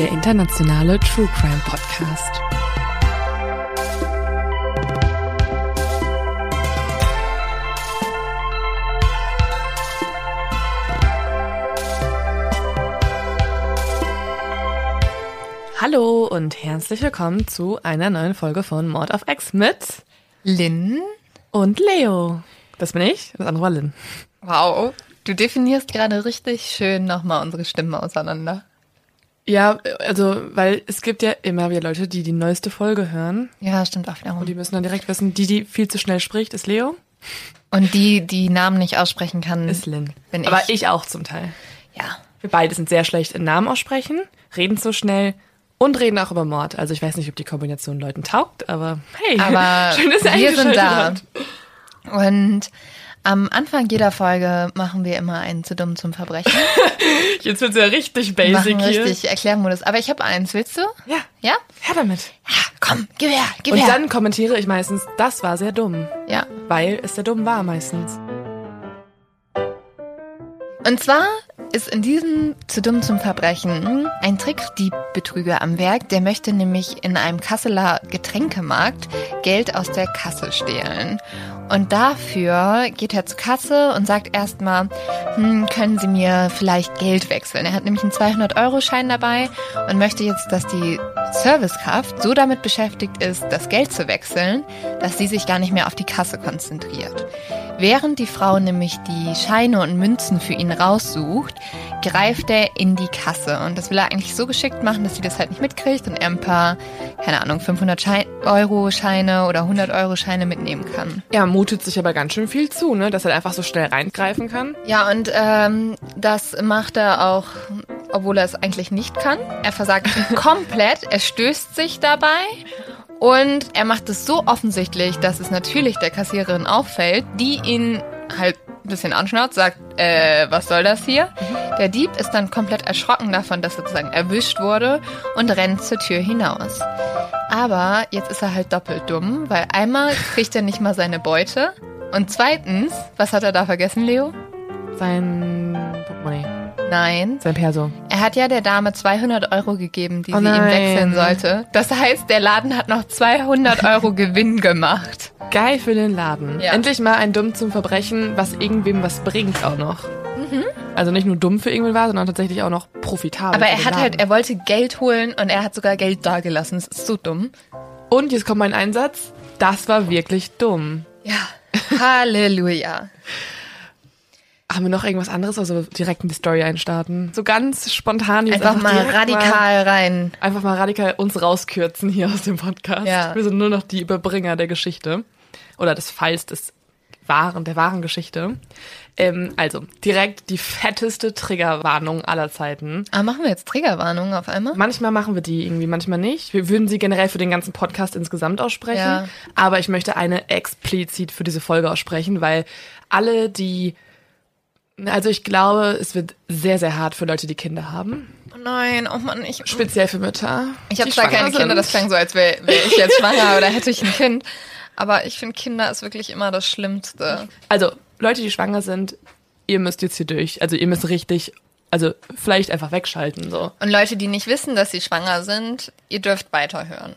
Der internationale True Crime Podcast. Hallo und herzlich willkommen zu einer neuen Folge von Mord auf X mit Lynn? und Leo. Das bin ich, das andere war Lynn. Wow. Du definierst gerade richtig schön nochmal unsere Stimmen auseinander. Ja, also, weil es gibt ja immer wieder Leute, die die neueste Folge hören Ja, stimmt auch wiederum. und die müssen dann direkt wissen, die, die viel zu schnell spricht, ist Leo, Und die, die Namen nicht aussprechen kann. ist Lynn. Bin Aber ich. auch zum Teil. Ja. Wir beide sind sehr schlecht in Namen aussprechen, reden zu schnell und reden auch über Mord. Also ich weiß nicht, ob die Kombination Leuten taugt, aber hey, Aber schön, dass ihr wir sind da. habt. Und am Anfang jeder Folge machen wir immer einen zu dumm zum Verbrechen. Jetzt wird's ja richtig basic machen hier. richtig Erklärmodus. Aber ich habe eins, willst du? Ja, Ja? her damit. Ja, komm, gib her, gib Und her. dann kommentiere ich meistens, das war sehr dumm, ja. weil es sehr dumm war meistens. Und zwar ist in diesem zu dumm zum Verbrechen ein Trickdiebbetrüger am Werk, der möchte nämlich in einem Kasseler Getränkemarkt Geld aus der Kasse stehlen. Und dafür geht er zur Kasse und sagt erstmal, hm, können Sie mir vielleicht Geld wechseln? Er hat nämlich einen 200-Euro-Schein dabei und möchte jetzt, dass die Servicekraft so damit beschäftigt ist, das Geld zu wechseln, dass sie sich gar nicht mehr auf die Kasse konzentriert. Während die Frau nämlich die Scheine und Münzen für ihn raussucht, greift er in die Kasse. Und das will er eigentlich so geschickt machen, dass sie das halt nicht mitkriegt und er ein paar, keine Ahnung, 500 Schein Euro Scheine oder 100 Euro Scheine mitnehmen kann. Er mutet sich aber ganz schön viel zu, ne? dass er einfach so schnell reingreifen kann. Ja, und ähm, das macht er auch, obwohl er es eigentlich nicht kann. Er versagt komplett, er stößt sich dabei und er macht es so offensichtlich, dass es natürlich der Kassiererin auffällt, die ihn halt ein bisschen anschnauzt, sagt, äh, was soll das hier? Der Dieb ist dann komplett erschrocken davon, dass er sozusagen erwischt wurde und rennt zur Tür hinaus. Aber jetzt ist er halt doppelt dumm, weil einmal kriegt er nicht mal seine Beute und zweitens, was hat er da vergessen, Leo? Sein Portemonnaie, Nein. sein Perso. Er hat ja der Dame 200 Euro gegeben, die Oh sie ihm nein. wechseln sollte. Das heißt, der Laden hat noch 200 Euro Gewinn gemacht. Geil für den Laden. Ja. Endlich mal ein Dumm zum Verbrechen, was irgendwem was bringt auch noch. Mhm. Also nicht nur dumm für irgendwen war, sondern tatsächlich auch noch profitabel. Aber er hat halt, er wollte Geld holen und er hat sogar Geld dagelassen. Das ist so dumm. Und jetzt kommt mein Einsatz. Das war wirklich dumm. Ja. Halleluja. Haben wir noch irgendwas anderes, also direkt in die Story einstarten? So ganz spontan jetzt Einfach mal direkt radikal rein. einfach mal radikal uns rauskürzen hier aus dem Podcast. Ja. Wir sind nur noch die Überbringer der Geschichte. Oder des Falls des wahren, der wahren Geschichte. Ähm, also, direkt die fetteste Triggerwarnung aller Zeiten. Aber machen wir jetzt Triggerwarnungen auf einmal? Manchmal machen wir die irgendwie, manchmal nicht. Wir würden sie generell für den ganzen Podcast insgesamt aussprechen. Ja. Aber ich möchte eine explizit für diese Folge aussprechen, weil alle, die. Also ich glaube, es wird sehr, sehr hart für Leute, die Kinder haben. Oh nein, oh Mann, ich, Speziell für Mütter. ich habe zwar keine Kinder, sind. das klang so, als wäre wär ich jetzt schwanger oder hätte ich ein Kind. Aber ich finde, Kinder ist wirklich immer das Schlimmste. Also, Leute, die schwanger sind, ihr müsst jetzt hier durch. Also ihr müsst richtig, also vielleicht einfach wegschalten. So. Und Leute, die nicht wissen, dass sie schwanger sind, ihr dürft weiterhören.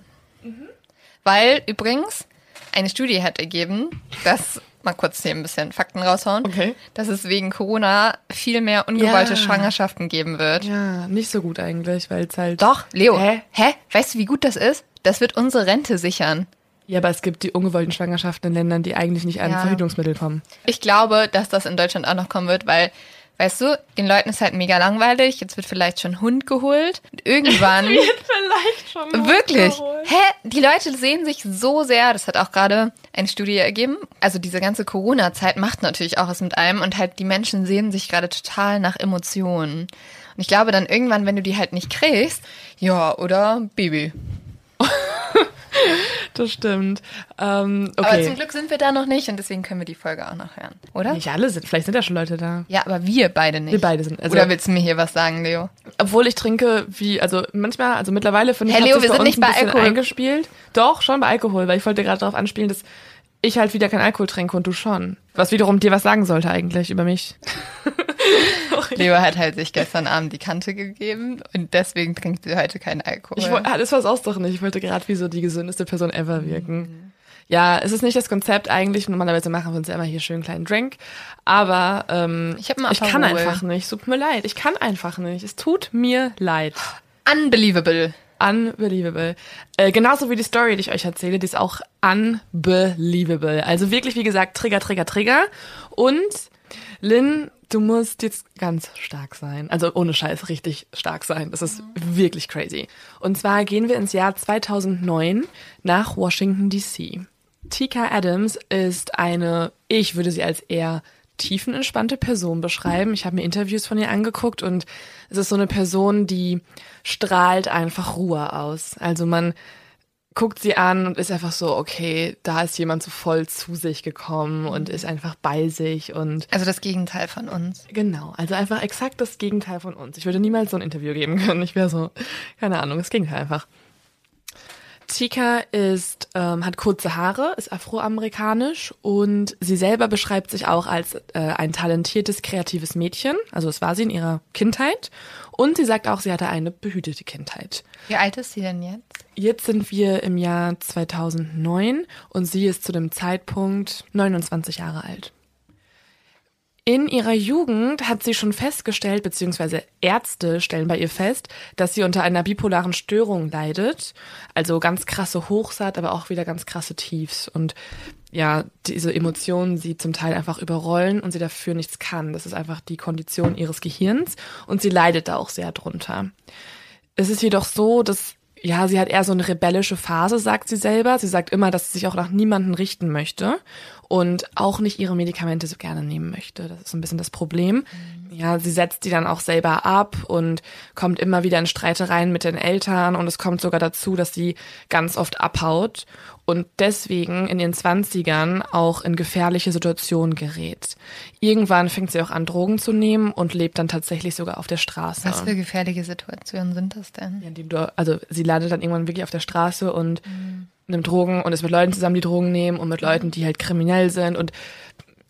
Weil übrigens eine Studie hat ergeben, dass mal kurz hier ein bisschen Fakten raushauen, Okay. dass es wegen Corona viel mehr ungewollte Ja. Schwangerschaften geben wird. Ja, nicht so gut eigentlich, weil es halt. Doch, Leo. Hä? Hä? Weißt du, wie gut das ist? Das wird unsere Rente sichern. Ja, aber es gibt die ungewollten Schwangerschaften in Ländern, die eigentlich nicht an Ja. Verhütungsmittel kommen. Ich glaube, dass das in Deutschland auch noch kommen wird, weil, weißt du, den Leuten ist halt mega langweilig. Jetzt wird vielleicht schon Hund geholt. Und irgendwann. Vielleicht schon. Wirklich? Hä? Die Leute sehen sich so sehr, das hat auch gerade eine Studie ergeben. Also diese ganze Corona-Zeit macht natürlich auch was mit einem und halt die Menschen sehen sich gerade total nach Emotionen. Und ich glaube dann irgendwann, wenn du die halt nicht kriegst, ja, oder Baby. Das stimmt. Ähm, Aber okay. zum Glück sind wir da noch nicht und deswegen können wir die Folge auch noch hören, oder? Nicht alle sind, vielleicht sind ja schon Leute da. Ja, aber wir beide nicht. Wir beide sind. Also, oder willst du mir hier was sagen, Leo? obwohl ich trinke, wie, also manchmal, also mittlerweile finde ich, Hey, Leo, wir sind nicht bei Alkohol. eingespielt. Doch, schon bei Alkohol, weil ich wollte gerade darauf anspielen, dass ich halt wieder keinen Alkohol trinke und du schon. Was wiederum dir was sagen sollte eigentlich über mich. Leo hat halt sich gestern Abend die Kante gegeben und deswegen trinkt sie heute keinen Alkohol. Ich wollte, ah, das war es auch doch nicht. Ich wollte gerade wie so die gesündeste Person ever wirken. Ja, es ist nicht das Konzept eigentlich. Normalerweise machen wir uns ja immer hier schön einen kleinen Drink. Aber ähm, Ich ich kann einfach nicht. Es tut mir leid. Ich kann einfach nicht. Es tut mir leid. Unbelievable. Unbelievable. Äh, genauso wie die Story, die ich euch erzähle, die ist auch unbelievable. Also wirklich, wie gesagt, Trigger, Trigger, Trigger. Und Lynn, du musst jetzt ganz stark sein. Also ohne Scheiß richtig stark sein. Das ist wirklich crazy. Und zwar gehen wir ins Jahr 2009 nach Washington, D.C. Tika Adams ist eine, ich würde sie als eher tiefenentspannte Person beschreiben. Ich habe mir Interviews von ihr angeguckt und es ist so eine Person, die strahlt einfach Ruhe aus. Also man guckt sie an und ist einfach so, okay, da ist jemand so voll zu sich gekommen und ist einfach bei sich und Also das Gegenteil von uns. Genau, also einfach exakt das Gegenteil von uns. Ich würde niemals so ein Interview geben können. Ich wäre so, keine Ahnung, das Gegenteil einfach. Tika ist, ähm, hat kurze Haare, ist afroamerikanisch und sie selber beschreibt sich auch als äh, ein talentiertes, kreatives Mädchen. Also das war sie in ihrer Kindheit. Und sie sagt auch, sie hatte eine behütete Kindheit. Wie alt ist sie denn jetzt? Jetzt sind wir im Jahr 2009 und sie ist zu dem Zeitpunkt 29 Jahre alt. In ihrer Jugend hat sie schon festgestellt, beziehungsweise Ärzte stellen bei ihr fest, dass sie unter einer bipolaren Störung leidet. Also ganz krasse Hochs hat, aber auch wieder ganz krasse Tiefs. Und ja, diese Emotionen sie zum Teil einfach überrollen und sie dafür nichts kann. Das ist einfach die Kondition ihres Gehirns und sie leidet da auch sehr drunter. Es ist jedoch so, dass ja, sie hat eher so eine rebellische Phase, sagt sie selber. Sie sagt immer, dass sie sich auch nach niemanden richten möchte und auch nicht ihre Medikamente so gerne nehmen möchte. Das ist so ein bisschen das Problem. Ja, sie setzt die dann auch selber ab und kommt immer wieder in Streitereien mit den Eltern und es kommt sogar dazu, dass sie ganz oft abhaut und deswegen in ihren Zwanzigern auch in gefährliche Situationen gerät. Irgendwann fängt sie auch an, Drogen zu nehmen und lebt dann tatsächlich sogar auf der Straße. Was für gefährliche Situationen sind das denn? Ja, die, also sie landet dann irgendwann wirklich auf der Straße und nimmt Drogen und ist mit Leuten zusammen, die Drogen nehmen und mit Leuten, die halt kriminell sind und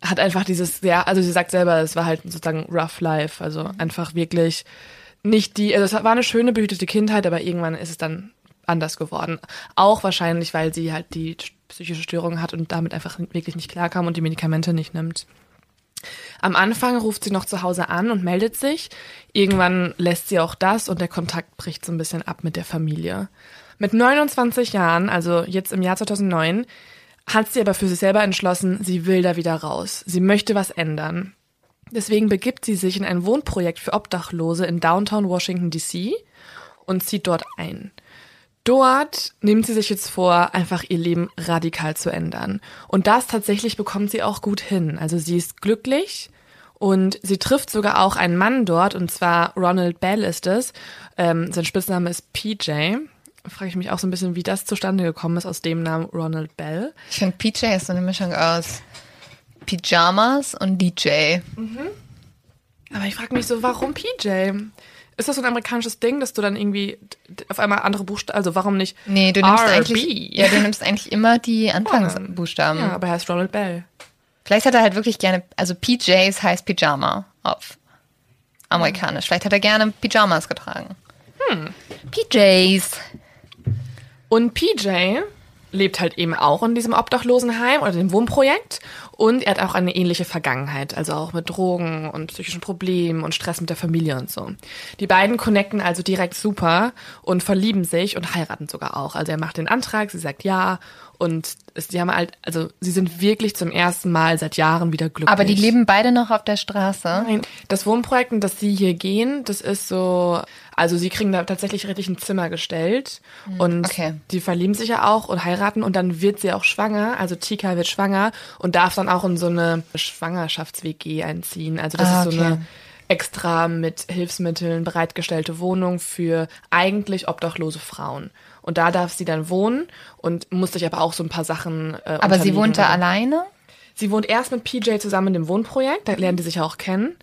hat einfach dieses, ja, also sie sagt selber, es war halt sozusagen rough life, also einfach wirklich nicht die, also es war eine schöne, behütete Kindheit, aber irgendwann ist es dann anders geworden. Auch wahrscheinlich, weil sie halt die psychische Störung hat und damit einfach wirklich nicht klarkam und die Medikamente nicht nimmt. Am Anfang ruft sie noch zu Hause an und meldet sich. Irgendwann lässt sie auch das und der Kontakt bricht so ein bisschen ab mit der Familie. Mit 29 Jahren, also jetzt im Jahr 2009, hat sie aber für sich selber entschlossen, sie will da wieder raus. Sie möchte was ändern. Deswegen begibt sie sich in ein Wohnprojekt für Obdachlose in Downtown Washington, D.C. und zieht dort ein. Dort nimmt sie sich jetzt vor, einfach ihr Leben radikal zu ändern. Und das tatsächlich bekommt sie auch gut hin. Also sie ist glücklich und sie trifft sogar auch einen Mann dort, und zwar Ronald Bell ist es. Ähm, sein Spitzname ist PJ. Frage ich mich auch so ein bisschen, wie das zustande gekommen ist aus dem Namen Ronald Bell. Ich finde, PJ ist so eine Mischung aus Pyjamas und DJ. Aber ich frage mich so, warum PJ? Ist das so ein amerikanisches Ding, dass du dann irgendwie auf einmal andere Buchstaben, also warum nicht? Nee, du nimmst eigentlich, ja, du nimmst eigentlich immer die Anfangsbuchstaben. Ja, aber er heißt Ronald Bell. Vielleicht hat er halt wirklich gerne, also PJs heißt Pyjama auf amerikanisch. Vielleicht hat er gerne Pyjamas getragen. Hm. PJs. Und PJ lebt halt eben auch in diesem Obdachlosenheim oder dem Wohnprojekt Und er hat auch eine ähnliche Vergangenheit, also auch mit Drogen und psychischen Problemen und Stress mit der Familie und so. Die beiden connecten also direkt super und verlieben sich und heiraten sogar auch. Also er macht den Antrag, sie sagt ja und es, die haben halt, also sie sind wirklich zum ersten Mal seit Jahren wieder glücklich. Aber die leben beide noch auf der Straße. Nein, das Wohnprojekt, in das sie hier gehen, das ist so, also sie kriegen da tatsächlich richtig ein Zimmer gestellt und okay. die verlieben sich ja auch und heiraten und dann wird sie auch schwanger, also Tika wird schwanger und darf dann auch in so eine Schwangerschafts-WG einziehen. Also das Ah, ist so okay. eine extra mit Hilfsmitteln bereitgestellte Wohnung für eigentlich obdachlose Frauen. Und da darf sie dann wohnen und muss sich aber auch so ein paar Sachen. Äh, Aber sie wohnt da alleine? Sie wohnt erst mit PJ zusammen in dem Wohnprojekt, da lernen die sich ja auch kennen.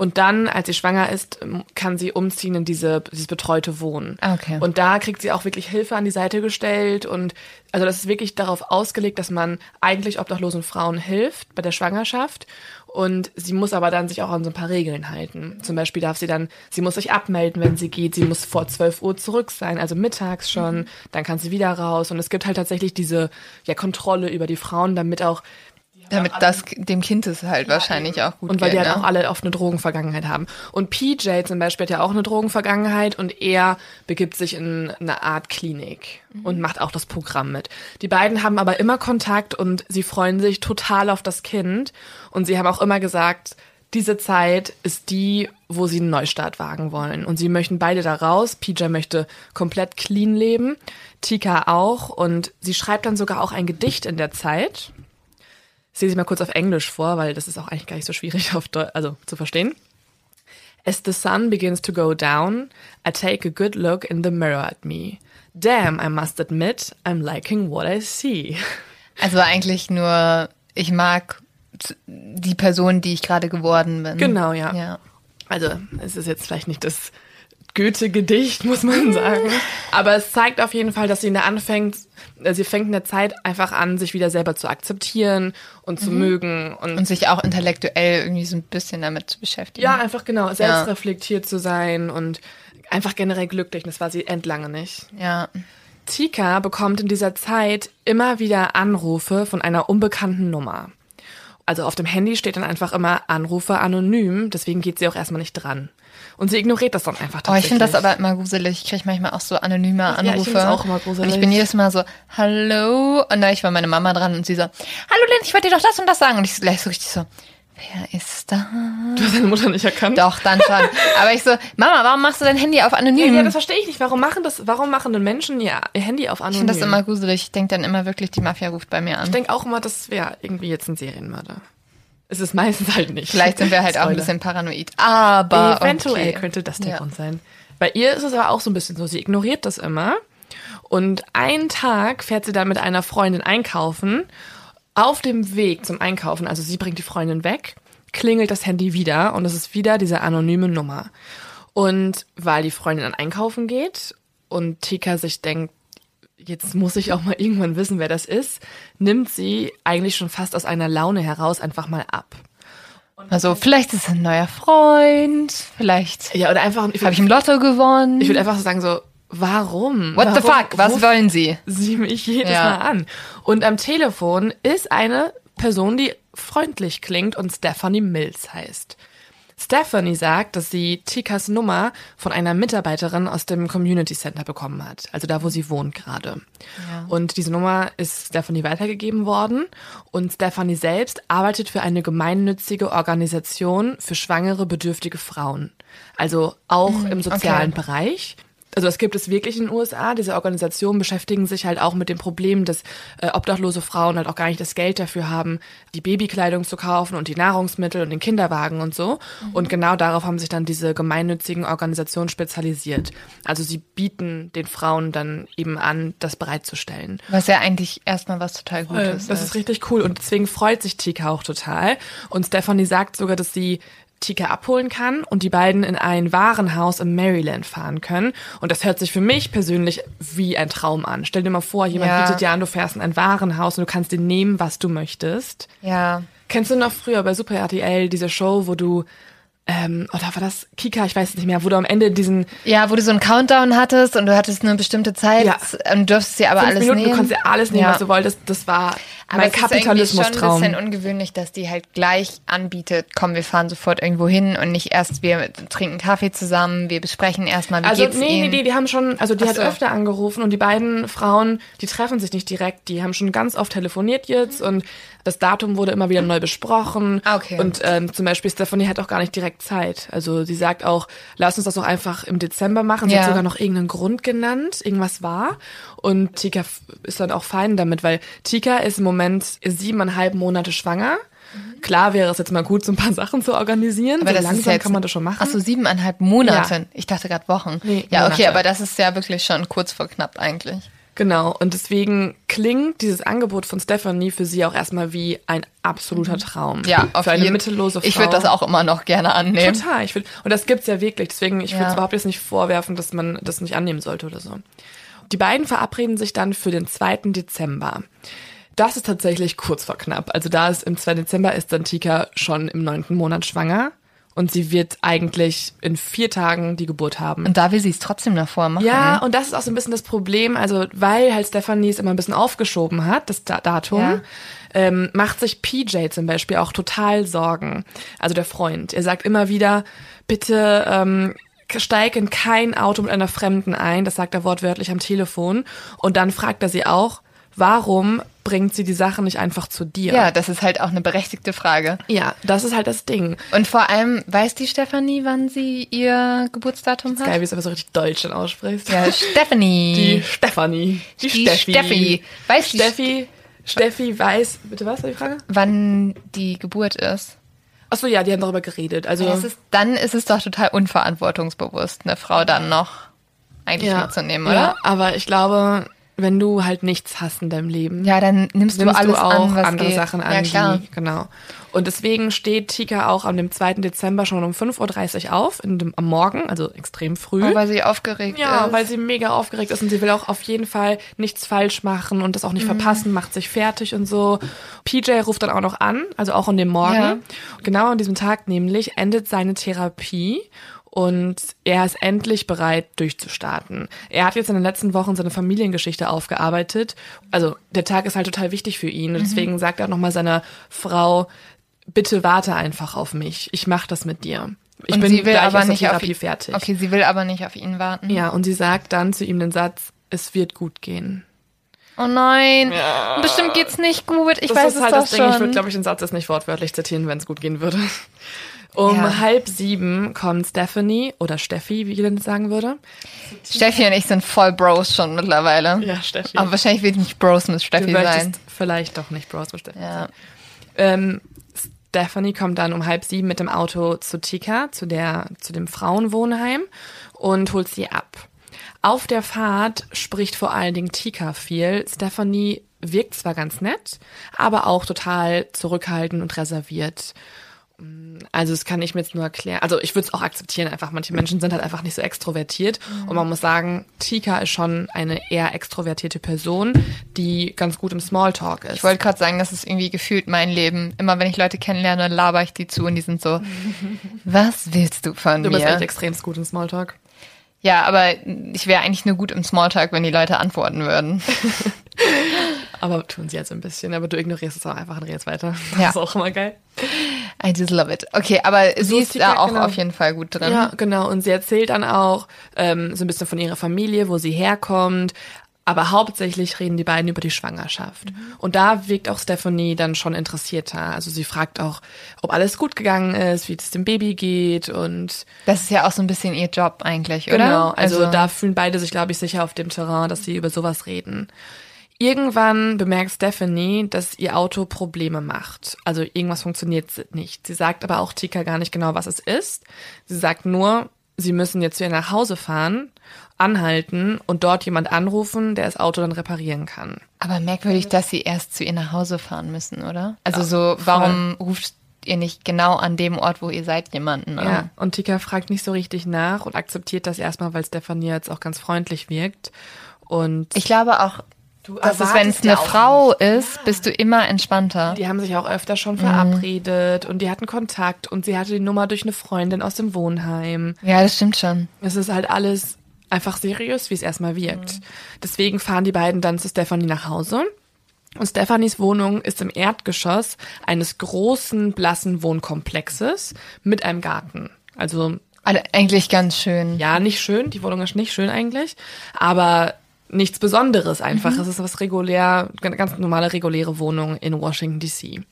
Und dann, als sie schwanger ist, ähm, kann sie umziehen in diese, dieses betreute Wohnen. Ah, okay. Und da kriegt sie auch wirklich Hilfe an die Seite gestellt. Und also das ist wirklich darauf ausgelegt, dass man eigentlich obdachlosen Frauen hilft bei der Schwangerschaft. Und sie muss aber dann sich auch an so ein paar Regeln halten. Zum Beispiel darf sie dann, sie muss sich abmelden, wenn sie geht. Sie muss vor 12 Uhr zurück sein, also mittags schon. Dann kann sie wieder raus. Und es gibt halt tatsächlich diese ja, Kontrolle über die Frauen, damit auch Damit das dem Kind es halt wahrscheinlich auch gut und weil geht. die halt ne? auch alle oft eine Drogenvergangenheit haben. Und PJ zum Beispiel hat ja auch eine Drogenvergangenheit und er begibt sich in eine Art Klinik und macht auch das Programm mit. Die beiden haben aber immer Kontakt und sie freuen sich total auf das Kind. Und sie haben auch immer gesagt, diese Zeit ist die, wo sie einen Neustart wagen wollen. Und sie möchten beide da raus. PJ möchte komplett clean leben, Tika auch. Und sie schreibt dann sogar auch ein Gedicht in der Zeit. Ich lese sie mal kurz auf Englisch vor, weil das ist auch eigentlich gar nicht so schwierig auf Deu also zu verstehen. As the sun begins to go down, I take a good look in the mirror at me. Damn, I must admit, I'm liking what I see. Also eigentlich nur, ich mag die Person, die ich gerade geworden bin. Genau, ja. Ja. Also, es ist jetzt vielleicht nicht das Goethe-Gedicht, muss man sagen. Aber es zeigt auf jeden Fall, dass sie in der anfängt, äh, sie fängt in der Zeit einfach an, sich wieder selber zu akzeptieren und zu mögen und, Und sich auch intellektuell irgendwie so ein bisschen damit zu beschäftigen. ja, einfach genau, selbstreflektiert zu sein und einfach generell glücklich. Das war sie entlange nicht. Ja. Tika bekommt in dieser Zeit immer wieder Anrufe von einer unbekannten Nummer. Also auf dem Handy steht dann einfach immer Anrufe anonym, deswegen geht sie auch erstmal nicht dran. Und sie ignoriert das dann einfach Oh, tatsächlich. ich finde das aber immer gruselig. Ich kriege manchmal auch so anonyme ich Anrufe. find's auch immer gruselig. Und ich bin jedes Mal so, hallo. Und da ich war meine Mama dran und sie so, hallo Lynn, ich wollte dir doch das und das sagen. Und ich so gleich so richtig so, wer ist da? Du hast deine Mutter nicht erkannt. Doch, dann schon. aber ich so, Mama, warum machst du dein Handy auf anonym? Ja, das verstehe ich nicht. Warum machen das, warum machen denn Menschen ihr, ihr Handy auf anonym? ich finde das immer gruselig. Ich denke dann immer wirklich, die Mafia ruft bei mir an. Ich denke auch immer, das wäre irgendwie jetzt ein Serienmörder. Es ist meistens halt nicht. Vielleicht sind wir halt auch ein Spoiler. bisschen paranoid. Aber Eventuell okay. könnte das der Ja. Grund sein. Bei ihr ist es aber auch so ein bisschen so, sie ignoriert das immer. Und einen Tag fährt sie dann mit einer Freundin einkaufen. Auf dem Weg zum Einkaufen, also sie bringt die Freundin weg, klingelt das Handy wieder und es ist wieder diese anonyme Nummer. Und weil die Freundin dann einkaufen geht und Tika sich denkt, jetzt muss ich auch mal irgendwann wissen, wer das ist, nimmt sie eigentlich schon fast aus einer Laune heraus einfach mal ab. Also vielleicht ist es ein neuer Freund, vielleicht Ja, oder einfach, ich habe ich im Lotto gewonnen. Ich würde einfach so sagen so, warum? What the warum fuck? Was wollen Sie? Sie mich jedes Ja. Mal an. Und am Telefon ist eine Person, die freundlich klingt und Stephanie Mills heißt. Stephanie sagt, dass sie Tikas Nummer von einer Mitarbeiterin aus dem Community Center bekommen hat, also da, wo sie wohnt gerade. Und diese Nummer ist Stephanie weitergegeben worden und Stephanie selbst arbeitet für eine gemeinnützige Organisation für schwangere, bedürftige Frauen. Also auch im sozialen Bereich. Also das gibt es wirklich in den USA. Diese Organisationen beschäftigen sich halt auch mit dem Problem, dass äh, obdachlose Frauen halt auch gar nicht das Geld dafür haben, die Babykleidung zu kaufen und die Nahrungsmittel und den Kinderwagen und so. Und genau darauf haben sich dann diese gemeinnützigen Organisationen spezialisiert. Also sie bieten den Frauen dann eben an, das bereitzustellen. Was ja eigentlich erstmal was total Gutes Das ist richtig cool und deswegen freut sich Tika auch total. Und Stephanie sagt sogar, dass sie Tika abholen kann und die beiden in ein Warenhaus im Maryland fahren können. Und das hört sich für mich persönlich wie ein Traum an. Stell dir mal vor, jemand Ja. bietet dir an, du fährst in ein Warenhaus und du kannst dir nehmen, was du möchtest. Ja. Kennst du noch früher bei Super RTL diese Show, wo du, ähm, oder war das Kika, ich weiß es nicht mehr, wo du am Ende diesen Ja, wo du so einen Countdown hattest und du hattest nur eine bestimmte Zeit Ja. und durftest dir aber fünf alles Minuten, nehmen. du konntest dir alles nehmen, Ja. was du wolltest, das war Aber mein es ist schon ein bisschen ungewöhnlich, dass die halt gleich anbietet, komm, wir fahren sofort irgendwo hin und nicht erst, wir trinken Kaffee zusammen, wir besprechen erstmal, wie Also geht's nee, nee, ihnen. nee, die haben schon, also die Ach hat so. öfter angerufen und die beiden Frauen, die treffen sich nicht direkt, die haben schon ganz oft telefoniert jetzt und das Datum wurde immer wieder neu besprochen. Ah, okay. Und ähm, zum Beispiel Stephanie hat auch gar nicht direkt Zeit. Also sie sagt auch, lass uns das doch einfach im Dezember machen. Sie Ja. hat sogar noch irgendeinen Grund genannt, irgendwas war. Und Tika ist dann auch fein damit, weil Tika ist im Moment siebeneinhalb Monate schwanger. Klar wäre es jetzt mal gut, so ein paar Sachen zu organisieren. Aber so das langsam ist ja jetzt, kann man das schon machen. Ach so, siebeneinhalb Monate. Ja. Ich dachte gerade Wochen. Nee, ja, okay, Monate. aber das ist ja wirklich schon kurz vor knapp eigentlich. Genau, und deswegen klingt dieses Angebot von Stephanie für sie auch erstmal wie ein absoluter Traum. Mhm. Ja, auf für eine jeden mittellose Frau. Ich würde das auch immer noch gerne annehmen. Total. Ich würd, und das gibt's ja wirklich. Deswegen, ich würde Ja. es überhaupt jetzt nicht vorwerfen, dass man das nicht annehmen sollte oder so. Die beiden verabreden sich dann für den 2. Dezember. Das ist tatsächlich kurz vor knapp. Also da ist im 2. Dezember ist dann Tika schon im neunten Monat schwanger. Und sie wird eigentlich in vier Tagen die Geburt haben. Und da will sie es trotzdem davor machen. Ja, und das ist auch so ein bisschen das Problem, also weil halt Stephanie es immer ein bisschen aufgeschoben hat, das Da- Datum, Ja. ähm, macht sich PJ zum Beispiel auch total Sorgen. Also der Freund. Er sagt immer wieder, bitte ähm, steig in kein Auto mit einer Fremden ein, das sagt er wortwörtlich am Telefon. Und dann fragt er sie auch, warum bringt sie die Sachen nicht einfach zu dir? Ja, das ist halt auch eine berechtigte Frage. Ja, das ist halt das Ding. Und vor allem, weiß die Stefanie, wann sie ihr Geburtsdatum hat? Geil, wie du es aber so richtig deutsch dann aussprichst. Ja, Stephanie. Die Stefanie. Die, Die Steffi. Steffi. Weiß die Steffi. Steffi weiß. Bitte was, war die Frage? wann die Geburt ist. Achso, ja, die haben darüber geredet. Also, Es ist, dann ist es doch total unverantwortungsbewusst, eine Frau dann noch eigentlich ja, mitzunehmen, ja, oder? aber ich glaube, wenn du halt nichts hast in deinem Leben, Ja, dann nimmst, nimmst du alles du auch an, was andere geht. Sachen an. Ja, klar. Die, genau. Und deswegen steht Tika auch am dem 2. Dezember schon um 5.30 Uhr auf, in dem, am Morgen, also extrem früh. Und weil sie aufgeregt Ja, ist. weil sie mega aufgeregt ist und sie will auch auf jeden Fall nichts falsch machen und das auch nicht Mhm. verpassen, macht sich fertig und so. PJ ruft dann auch noch an, also auch an dem Morgen. Ja. Genau an diesem Tag nämlich endet seine Therapie und er ist endlich bereit durchzustarten. Er hat jetzt in den letzten Wochen seine Familiengeschichte aufgearbeitet. Also der Tag ist halt total wichtig für ihn Mhm. und deswegen sagt er nochmal seiner Frau, bitte warte einfach auf mich. Ich mach das mit dir. Ich und bin sie will gleich aber aus der nicht auf Therapie ihn, fertig. Okay, sie will aber nicht auf ihn warten. Ja, und sie sagt dann zu ihm den Satz, es wird gut gehen. Oh nein, bestimmt geht's nicht gut. Ich das weiß ist es halt doch das Ding, schon. ich würde, glaube ich, den Satz jetzt nicht wortwörtlich zitieren, wenn es gut gehen würde. Um Ja. halb sieben kommt Stephanie oder Steffi, wie Jelen sagen würde. Steffi und ich sind voll Bros schon mittlerweile. Ja, Steffi. Aber wahrscheinlich will ich nicht Bros mit du Steffi möchtest sein. vielleicht doch nicht Bros mit Steffi Ja. Ähm, Stephanie kommt dann um halb sieben mit dem Auto zu Tika, zu der, zu dem Frauenwohnheim und holt sie ab. Auf der Fahrt spricht vor allen Dingen Tika viel. Stephanie wirkt zwar ganz nett, aber auch total zurückhaltend und reserviert. Also das kann ich mir jetzt nur erklären. Also ich würde es auch akzeptieren einfach. Manche Menschen sind halt einfach nicht so extrovertiert. Und man muss sagen, Tika ist schon eine eher extrovertierte Person, die ganz gut im Smalltalk ist. Ich wollte gerade sagen, das ist irgendwie gefühlt mein Leben. Immer wenn ich Leute kennenlerne, laber ich die zu und die sind so, was willst du von du bist echt mir? extremst gut im Smalltalk. Ja, aber ich wäre eigentlich nur gut im Smalltalk, wenn die Leute antworten würden. Aber tun sie jetzt ein bisschen. Aber du ignorierst es auch einfach und redest weiter. Ja. Das ist auch immer geil. I just love it. Okay, aber sie ist ist Tika, da auch genau. auf jeden Fall gut drin. Ja, genau. Und sie erzählt dann auch ähm, so ein bisschen von ihrer Familie, wo sie herkommt. Aber hauptsächlich reden die beiden über die Schwangerschaft. Und da wirkt auch Stephanie dann schon interessierter. Also sie fragt auch, ob alles gut gegangen ist, wie es dem Baby geht und Das ist ja auch so ein bisschen ihr Job eigentlich, oder? Genau, also, da fühlen beide sich, glaube ich, sicher auf dem Terrain, dass sie über sowas reden. Irgendwann bemerkt Stephanie, dass ihr Auto Probleme macht. Also irgendwas funktioniert nicht. Sie sagt aber auch Tika gar nicht genau, was es ist. Sie sagt nur, sie müssen jetzt zu ihr nach Hause fahren, anhalten und dort jemand anrufen, der das Auto dann reparieren kann. Aber merkwürdig, dass sie erst zu ihr nach Hause fahren müssen, oder? Also so, warum ruft ihr nicht genau an dem Ort, wo ihr seid, jemanden an? Ja, und Tika fragt nicht so richtig nach und akzeptiert das erstmal, weil Stephanie jetzt auch ganz freundlich wirkt. Und Ich glaube auch, dass es, wenn es eine ja Frau ist, bist du immer entspannter. Die haben sich auch öfter schon Mhm. verabredet und die hatten Kontakt und sie hatte die Nummer durch eine Freundin aus dem Wohnheim. Ja, das stimmt schon. Es ist halt alles einfach seriös, wie es erstmal wirkt. Deswegen fahren die beiden dann zu Stephanie nach Hause. Und Stephanies Wohnung ist im Erdgeschoss eines großen, blassen Wohnkomplexes mit einem Garten. Also Also eigentlich ganz schön. ja, nicht schön. Die Wohnung ist nicht schön eigentlich, aber nichts Besonderes einfach. Es ist was regulär, ganz normale reguläre Wohnung in Washington DC.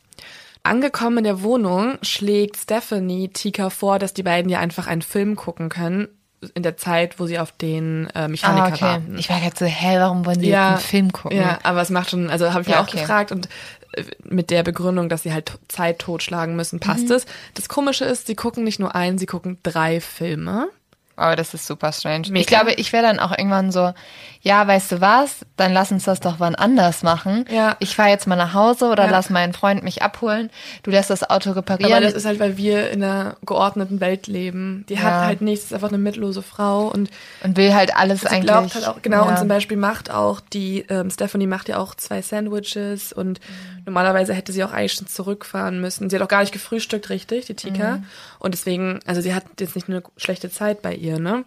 Angekommen in der Wohnung schlägt Stephanie Tika vor, dass die beiden ja einfach einen Film gucken können in der Zeit, wo sie auf den äh, Mechaniker Ah, okay. warten. Ich war gerade so, hä, warum wollen sie jetzt einen Film gucken? Ja, aber es macht schon, also habe ich Ja, ja auch okay. gefragt und äh, mit der Begründung, dass sie halt Zeit totschlagen müssen, passt Mhm. es. Das Komische ist, sie gucken nicht nur einen, sie gucken drei Filme. Aber das ist super strange. Mega. Ich glaube, ich wäre dann auch irgendwann so, ja, weißt du was, dann lass uns das doch wann anders machen. Ja. Ich fahre jetzt mal nach Hause oder Ja. lass meinen Freund mich abholen. Du lässt das Auto reparieren. Aber das ist halt, weil wir in einer geordneten Welt leben. Die hat Ja. halt nichts, ist einfach eine mittellose Frau und und will halt alles sie eigentlich. glaubt halt auch, genau, ja. und zum Beispiel macht auch die, ähm, Stephanie macht ja auch zwei Sandwiches und Mhm. normalerweise hätte sie auch eigentlich schon zurückfahren müssen. Sie hat auch gar nicht gefrühstückt, richtig, die Tika. Mhm. Und deswegen, also sie hat jetzt nicht eine schlechte Zeit bei ihr, ne?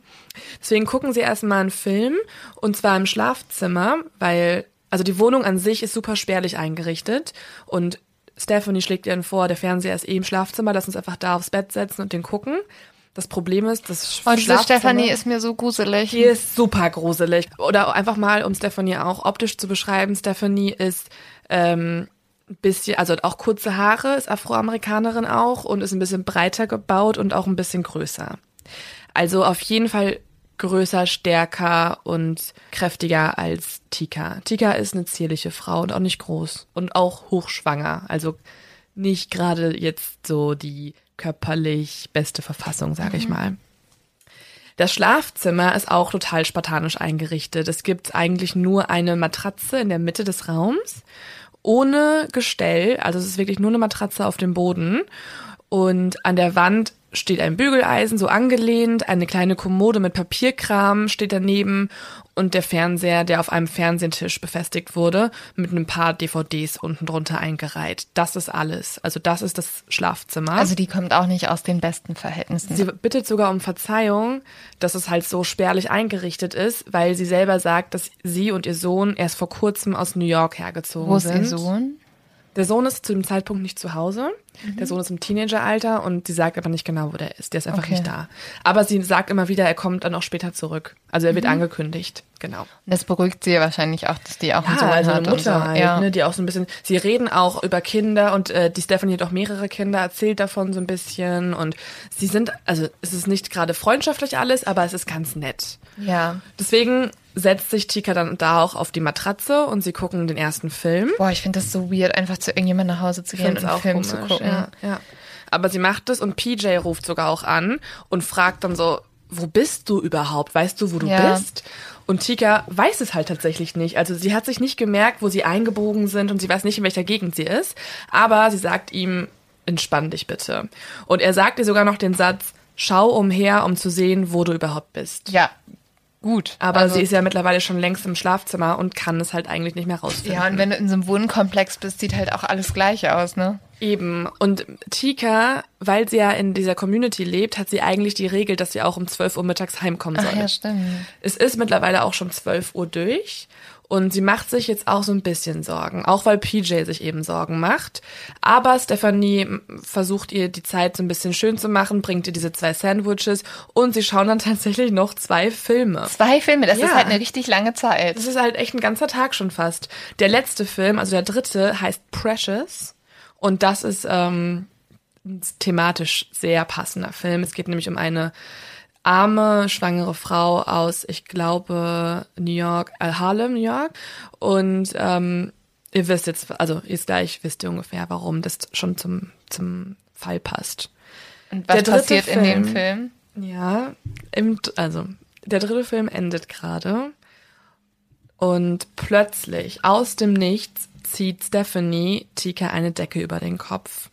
Deswegen gucken sie erstmal einen Film und zwar im Schlafzimmer, weil, also die Wohnung an sich ist super spärlich eingerichtet und Stephanie schlägt ihr dann vor, der Fernseher ist eh im Schlafzimmer, lass uns einfach da aufs Bett setzen und den gucken. Das Problem ist, das Oh, diese Stefanie ist mir so gruselig. die ist super gruselig. Oder einfach mal, um Stephanie auch optisch zu beschreiben, Stephanie ist ähm, ein bisschen, also hat auch kurze Haare, ist Afroamerikanerin auch und ist ein bisschen breiter gebaut und auch ein bisschen größer. Also auf jeden Fall größer, stärker und kräftiger als Tika. Tika ist eine zierliche Frau und auch nicht groß und auch hochschwanger. Also nicht gerade jetzt so die körperlich beste Verfassung, sage ich mal. Das Schlafzimmer ist auch total spartanisch eingerichtet. Es gibt eigentlich nur eine Matratze in der Mitte des Raums, ohne Gestell. Also es ist wirklich nur eine Matratze auf dem Boden. Und an der Wand steht ein Bügeleisen, so angelehnt, eine kleine Kommode mit Papierkram steht daneben und der Fernseher, der auf einem Fernsehtisch befestigt wurde, mit ein paar DVDs unten drunter eingereiht. Das ist alles. Also das ist das Schlafzimmer. Also die kommt auch nicht aus den besten Verhältnissen. Sie bittet sogar um Verzeihung, dass es halt so spärlich eingerichtet ist, weil sie selber sagt, dass sie und ihr Sohn erst vor kurzem aus New York hergezogen Wo ist sind. ihr Sohn? Der Sohn ist zu dem Zeitpunkt nicht zu Hause. Der Sohn ist im Teenageralter und sie sagt aber nicht genau, wo der ist. Der ist einfach Okay. nicht da. Aber sie sagt immer wieder, er kommt dann auch später zurück. Also er wird angekündigt. Genau. Und das beruhigt sie wahrscheinlich auch, dass die auch einen Ja, Sohn also eine und Mutter so. halt, ja. ne, die auch so ein bisschen, sie reden auch über Kinder und äh, die Stephanie hat auch mehrere Kinder, erzählt davon so ein bisschen und sie sind, also es ist nicht gerade freundschaftlich alles, aber es ist ganz nett. ja. Deswegen setzt sich Tika dann da auch auf die Matratze und sie gucken den ersten Film. Boah, ich finde das so weird, einfach zu irgendjemandem nach Hause zu gehen und einen Film zu gucken. Ja, ja. Aber sie macht es und PJ ruft sogar auch an und fragt dann so, wo bist du überhaupt? Weißt du, wo du Ja. bist? Und Tika weiß es halt tatsächlich nicht. Also sie hat sich nicht gemerkt, wo sie eingebogen sind und sie weiß nicht, in welcher Gegend sie ist. Aber sie sagt ihm, entspann dich bitte. Und er sagt ihr sogar noch den Satz, schau umher, um zu sehen, wo du überhaupt bist. Ja, gut. Aber Also- sie ist ja mittlerweile schon längst im Schlafzimmer und kann es halt eigentlich nicht mehr rausfinden. Ja, und wenn du in so einem Wohnkomplex bist, sieht halt auch alles gleich aus, ne? Eben. Und Tika, weil sie ja in dieser Community lebt, hat sie eigentlich die Regel, dass sie auch um 12 Uhr mittags heimkommen Ach soll. ja, stimmt. Es ist mittlerweile auch schon 12 Uhr durch. Und sie macht sich jetzt auch so ein bisschen Sorgen, auch weil PJ sich eben Sorgen macht. Aber Stephanie versucht ihr die Zeit so ein bisschen schön zu machen, bringt ihr diese zwei Sandwiches und sie schauen dann tatsächlich noch zwei Filme. Zwei Filme, das Ja. ist halt eine richtig lange Zeit. Das ist halt echt ein ganzer Tag schon fast. Der letzte Film, also der dritte, heißt Precious. Und das ist ähm, ein thematisch sehr passender Film. Es geht nämlich um eine arme, schwangere Frau aus, ich glaube, New York, äh, Harlem, New York. Und ähm, ihr wisst jetzt, also jetzt gleich wisst ihr ungefähr, warum das schon zum, zum Fall passt. Und was der dritte passiert in dem Film- Film? Ja, im, also der dritte Film endet gerade und plötzlich aus dem Nichts zieht Stephanie Tika eine Decke über den Kopf,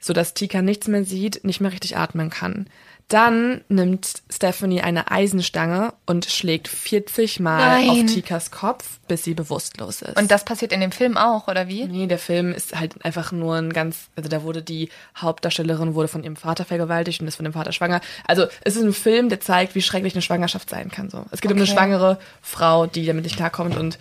sodass Tika nichts mehr sieht, nicht mehr richtig atmen kann. Dann nimmt Stephanie eine Eisenstange und schlägt 40 Mal Nein. auf Tikas Kopf, bis sie bewusstlos ist. Und das passiert in dem Film auch, oder wie? Nee, der Film ist halt einfach nur ein ganz, also da wurde die Hauptdarstellerin wurde von ihrem Vater vergewaltigt und ist von dem Vater schwanger. Also es ist ein Film, der zeigt, wie schrecklich eine Schwangerschaft sein kann. So, es geht um eine Okay. schwangere Frau, die damit nicht klarkommt und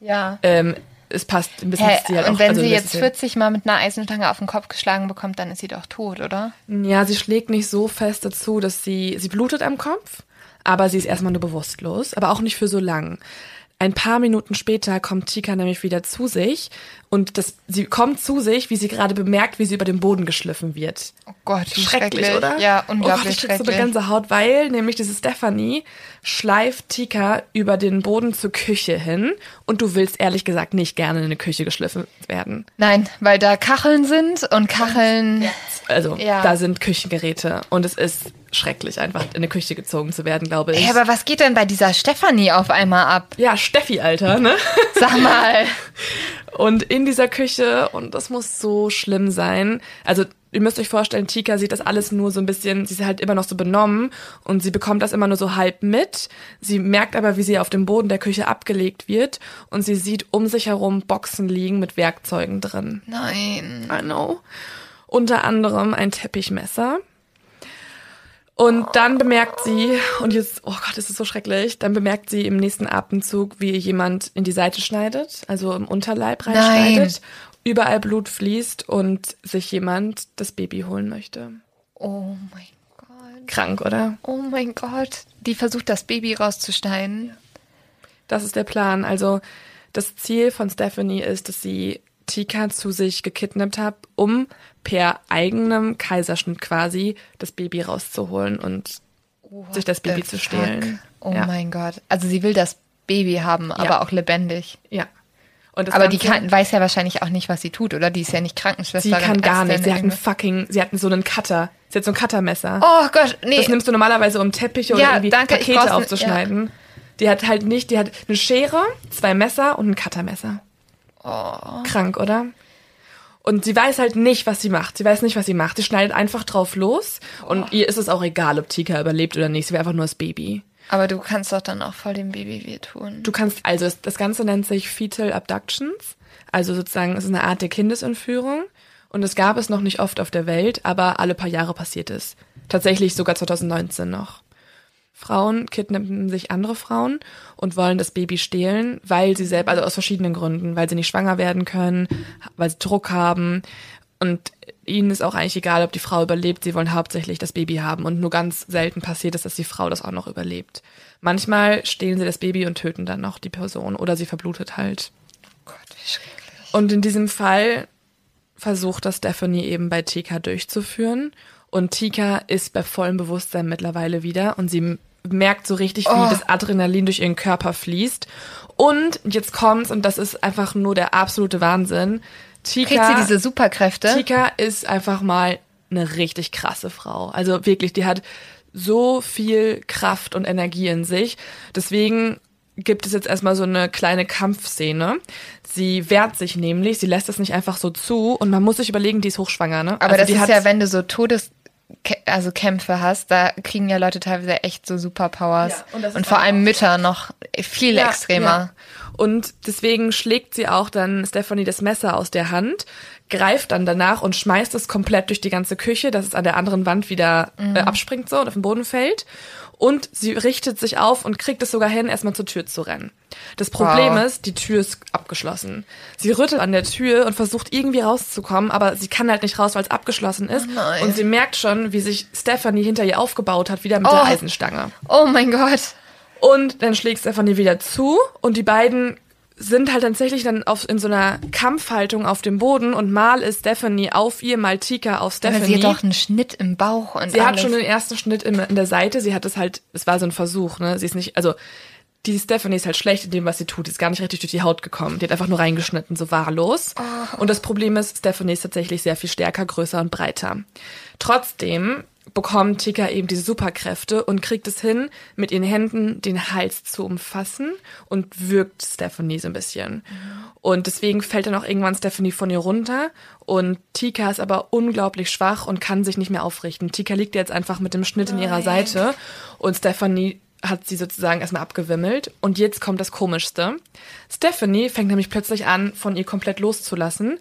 Ja. ähm, es passt ein bisschen Hä, Stil halt und auch. wenn also sie jetzt ist ja- 40 Mal mit einer Eisenstange auf den Kopf geschlagen bekommt, dann ist sie doch tot, oder? Ja, sie schlägt nicht so fest dazu, dass sie, sie blutet am Kopf, aber sie ist erstmal nur bewusstlos, aber auch nicht für so lang. Ein paar Minuten später kommt Tika nämlich wieder zu sich und das, sie kommt zu sich, wie sie gerade bemerkt, wie sie über den Boden geschliffen wird. Oh Gott, Schrecklich, schrecklich. oder? Ja, oh Gott, unglaublich ich krieg so eine schrecklich. Gänsehaut, weil nämlich diese Stephanie schleift Tika über den Boden zur Küche hin und du willst ehrlich gesagt nicht gerne in eine Küche geschliffen werden. Nein, weil da Kacheln sind und Kacheln. Also Ja. da sind Küchengeräte und es ist schrecklich, einfach in eine Küche gezogen zu werden, glaube ich. Ey, aber was geht denn bei dieser Stefanie auf einmal ab? ja, Steffi, Alter, ne? Sag mal. Und in dieser Küche, und das muss so schlimm sein. Also, ihr müsst euch vorstellen, Tika sieht das alles nur so ein bisschen, sie ist halt immer noch so benommen und sie bekommt das immer nur so halb mit. Sie merkt aber, wie sie auf dem Boden der Küche abgelegt wird und sie sieht um sich herum Boxen liegen mit Werkzeugen drin. Nein. I know. Unter anderem ein Teppichmesser. Und dann bemerkt sie, und jetzt, oh Gott, ist es so schrecklich, dann bemerkt sie im nächsten Atemzug, wie jemand in die Seite schneidet, also im Unterleib reinschneidet, überall Blut fließt und sich jemand das Baby holen möchte. Oh mein Gott. Krank, oder? Oh mein Gott. Die versucht, das Baby rauszuschneiden. Das ist der Plan. Also das Ziel von Stephanie ist, dass sie Tika zu sich gekidnappt hat, um per eigenem Kaiserschnitt quasi das Baby rauszuholen und sich das Baby zu stehlen. Oh ja. mein Gott. Also sie will das Baby haben, aber auch lebendig. Ja. Aber die kann, weiß ja wahrscheinlich auch nicht, was sie tut, oder? Die ist ja nicht sie Krankenschwesterin. kann gar nicht. Sie hat einen fucking, sie hat so einen Cutter. Sie hat so ein Cuttermesser. Oh Gott, nee. Das nimmst du normalerweise, um Teppiche oder Ja, irgendwie danke, Pakete aufzuschneiden. Die hat halt nicht, die hat eine Schere, zwei Messer und ein Cuttermesser. Oh. Krank, oder? Und sie weiß halt nicht, was sie macht. Sie weiß nicht, was sie macht. Sie schneidet einfach drauf los. Und ihr ist es auch egal, ob Tika überlebt oder nicht. Sie will einfach nur das Baby. aber du kannst doch dann auch voll dem Baby wehtun. Du kannst, also das, das Ganze nennt sich Fetal Abductions. Also sozusagen, es ist eine Art der Kindesentführung. Und es gab es noch nicht oft auf der Welt, aber alle paar Jahre passiert es. Tatsächlich sogar 2019 noch. Frauen kidnappen sich andere Frauen und wollen das Baby stehlen, weil sie selber, also aus verschiedenen Gründen, weil sie nicht schwanger werden können, weil sie Druck haben. Und ihnen ist auch eigentlich egal, ob die Frau überlebt. Sie wollen hauptsächlich das Baby haben. Und nur ganz selten passiert es, dass die Frau das auch noch überlebt. Manchmal stehlen sie das Baby und töten dann noch die Person oder sie verblutet halt. Gott, wie schrecklich. Und in diesem Fall versucht das Stephanie eben bei Tika durchzuführen. Und Tika ist bei vollem Bewusstsein mittlerweile wieder und sie merkt so richtig, wie Oh. das Adrenalin durch ihren Körper fließt. Und jetzt kommt's, und das ist einfach nur der absolute Wahnsinn. Tika, Kriegt sie diese Superkräfte? Tika ist einfach mal eine richtig krasse Frau. Also wirklich, die hat so viel Kraft und Energie in sich. Deswegen gibt es jetzt erstmal so eine kleine Kampfszene. Sie wehrt sich nämlich, sie lässt es nicht einfach so zu und man muss sich überlegen, die ist hochschwanger, ne? Aber Also das ist hat- ja, wenn du so Todes also Kämpfe hast, da kriegen ja Leute teilweise echt so Superpowers. Ja, und und vor allem Mütter noch viel Ja, extremer. ja. Und deswegen schlägt sie auch dann Stephanie das Messer aus der Hand, greift dann danach und schmeißt es komplett durch die ganze Küche, dass es an der anderen Wand wieder Mhm. äh, abspringt so und auf den Boden fällt. Und sie richtet sich auf und kriegt es sogar hin, erstmal zur Tür zu rennen. Das Problem Wow. ist, die Tür ist abgeschlossen. Sie rüttelt an der Tür und versucht irgendwie rauszukommen, aber sie kann halt nicht raus, weil es abgeschlossen ist. Oh und sie merkt schon, wie sich Stephanie hinter ihr aufgebaut hat, wieder mit Oh. der Eisenstange. Oh mein Gott. Und dann schlägt Stephanie wieder zu und die beiden sind halt tatsächlich dann auf, in so einer Kampfhaltung auf dem Boden und mal ist Stephanie auf ihr, mal Tika auf Aber Stephanie. sie hat doch einen Schnitt im Bauch und Sie hat alles. schon den ersten Schnitt in, in der Seite. Sie hat es halt, es war so ein Versuch, ne? Sie ist nicht, also die Stephanie ist halt schlecht in dem, was sie tut. Die ist gar nicht richtig durch die Haut gekommen. Die hat einfach nur reingeschnitten, so wahllos. Und das Problem ist, Stephanie ist tatsächlich sehr viel stärker, größer und breiter. Trotzdem bekommt Tika eben diese Superkräfte und kriegt es hin, mit ihren Händen den Hals zu umfassen und wirkt Stephanie so ein bisschen. Und deswegen fällt dann auch irgendwann Stephanie von ihr runter und Tika ist aber unglaublich schwach und kann sich nicht mehr aufrichten. Tika liegt jetzt einfach mit dem Schnitt in ihrer Seite und Stephanie hat sie sozusagen erstmal abgewimmelt. Und jetzt kommt das Komischste. Stephanie fängt nämlich plötzlich an, von ihr komplett loszulassen,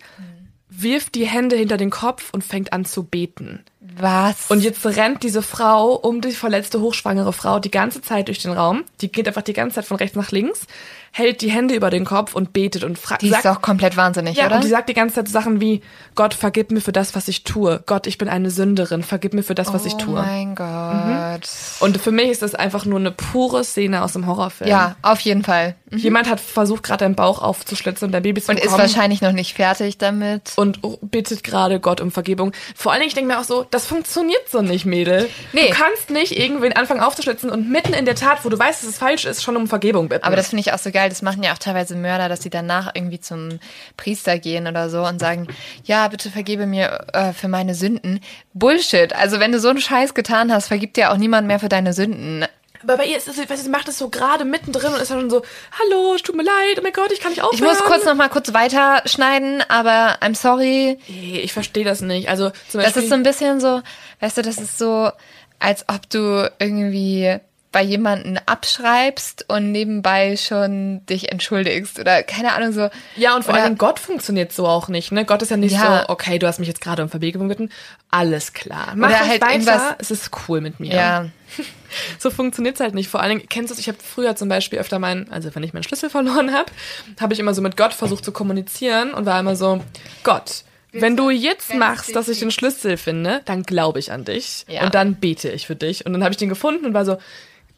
wirft die Hände hinter den Kopf und fängt an zu beten. Was? Und jetzt rennt diese Frau um die verletzte hochschwangere Frau die ganze Zeit durch den Raum. Die geht einfach die ganze Zeit von rechts nach links, hält die Hände über den Kopf und betet und fragt. die ist doch komplett wahnsinnig, ja, oder? und die sagt die ganze Zeit Sachen wie, Gott, vergib mir für das, was ich tue. Gott, ich bin eine Sünderin, vergib mir für das, was ich oh tue. Mhm. mein Gott. Und für mich ist das einfach nur eine pure Szene aus dem Horrorfilm. Ja, auf jeden Fall. Jemand hat versucht, gerade den Bauch aufzuschlitzen und der Baby zu Und ist wahrscheinlich noch nicht fertig damit. und bittet gerade Gott um Vergebung. Vor allen Dingen, ich denke mir auch so, das funktioniert so nicht, Mädel. Nee. Du kannst nicht irgendwen anfangen aufzuschlitzen und mitten in der Tat, wo du weißt, dass es falsch ist, schon um Vergebung bitten. Aber das finde ich auch so geil. Das machen ja auch teilweise Mörder, dass sie danach irgendwie zum Priester gehen oder so und sagen, ja, bitte vergebe mir äh, für meine Sünden. Bullshit. Also wenn du so einen Scheiß getan hast, vergibt dir auch niemand mehr für deine Sünden. Aber bei ihr ist es, weißt du, sie macht es so gerade mittendrin und ist dann schon so, hallo, es tut mir leid, oh mein Gott, ich kann nicht aufhören. Ich muss kurz noch mal kurz weiterschneiden, aber I'm sorry. Nee, ich verstehe das nicht. Also zum Das Beispiel, ist so ein bisschen so, weißt du, das ist so, als ob du irgendwie bei jemanden abschreibst und nebenbei schon dich entschuldigst oder keine Ahnung so. ja, und vor oder- allem Gott funktioniert so auch nicht. Ne? Gott ist ja nicht Ja. so, okay, du hast mich jetzt gerade um Vergebung gebeten, alles klar. Mach Oder halt weiter, irgendwas- es ist cool mit mir. Ja, So funktioniert's halt nicht. Vor allen Dingen, kennst du es, ich habe früher zum Beispiel öfter meinen, also wenn ich meinen Schlüssel verloren habe, habe ich immer so mit Gott versucht zu kommunizieren und war immer so, Gott, wenn du jetzt machst, dass ich den Schlüssel finde, dann glaube ich an dich Ja. und dann bete ich für dich. Und dann habe ich den gefunden und war so,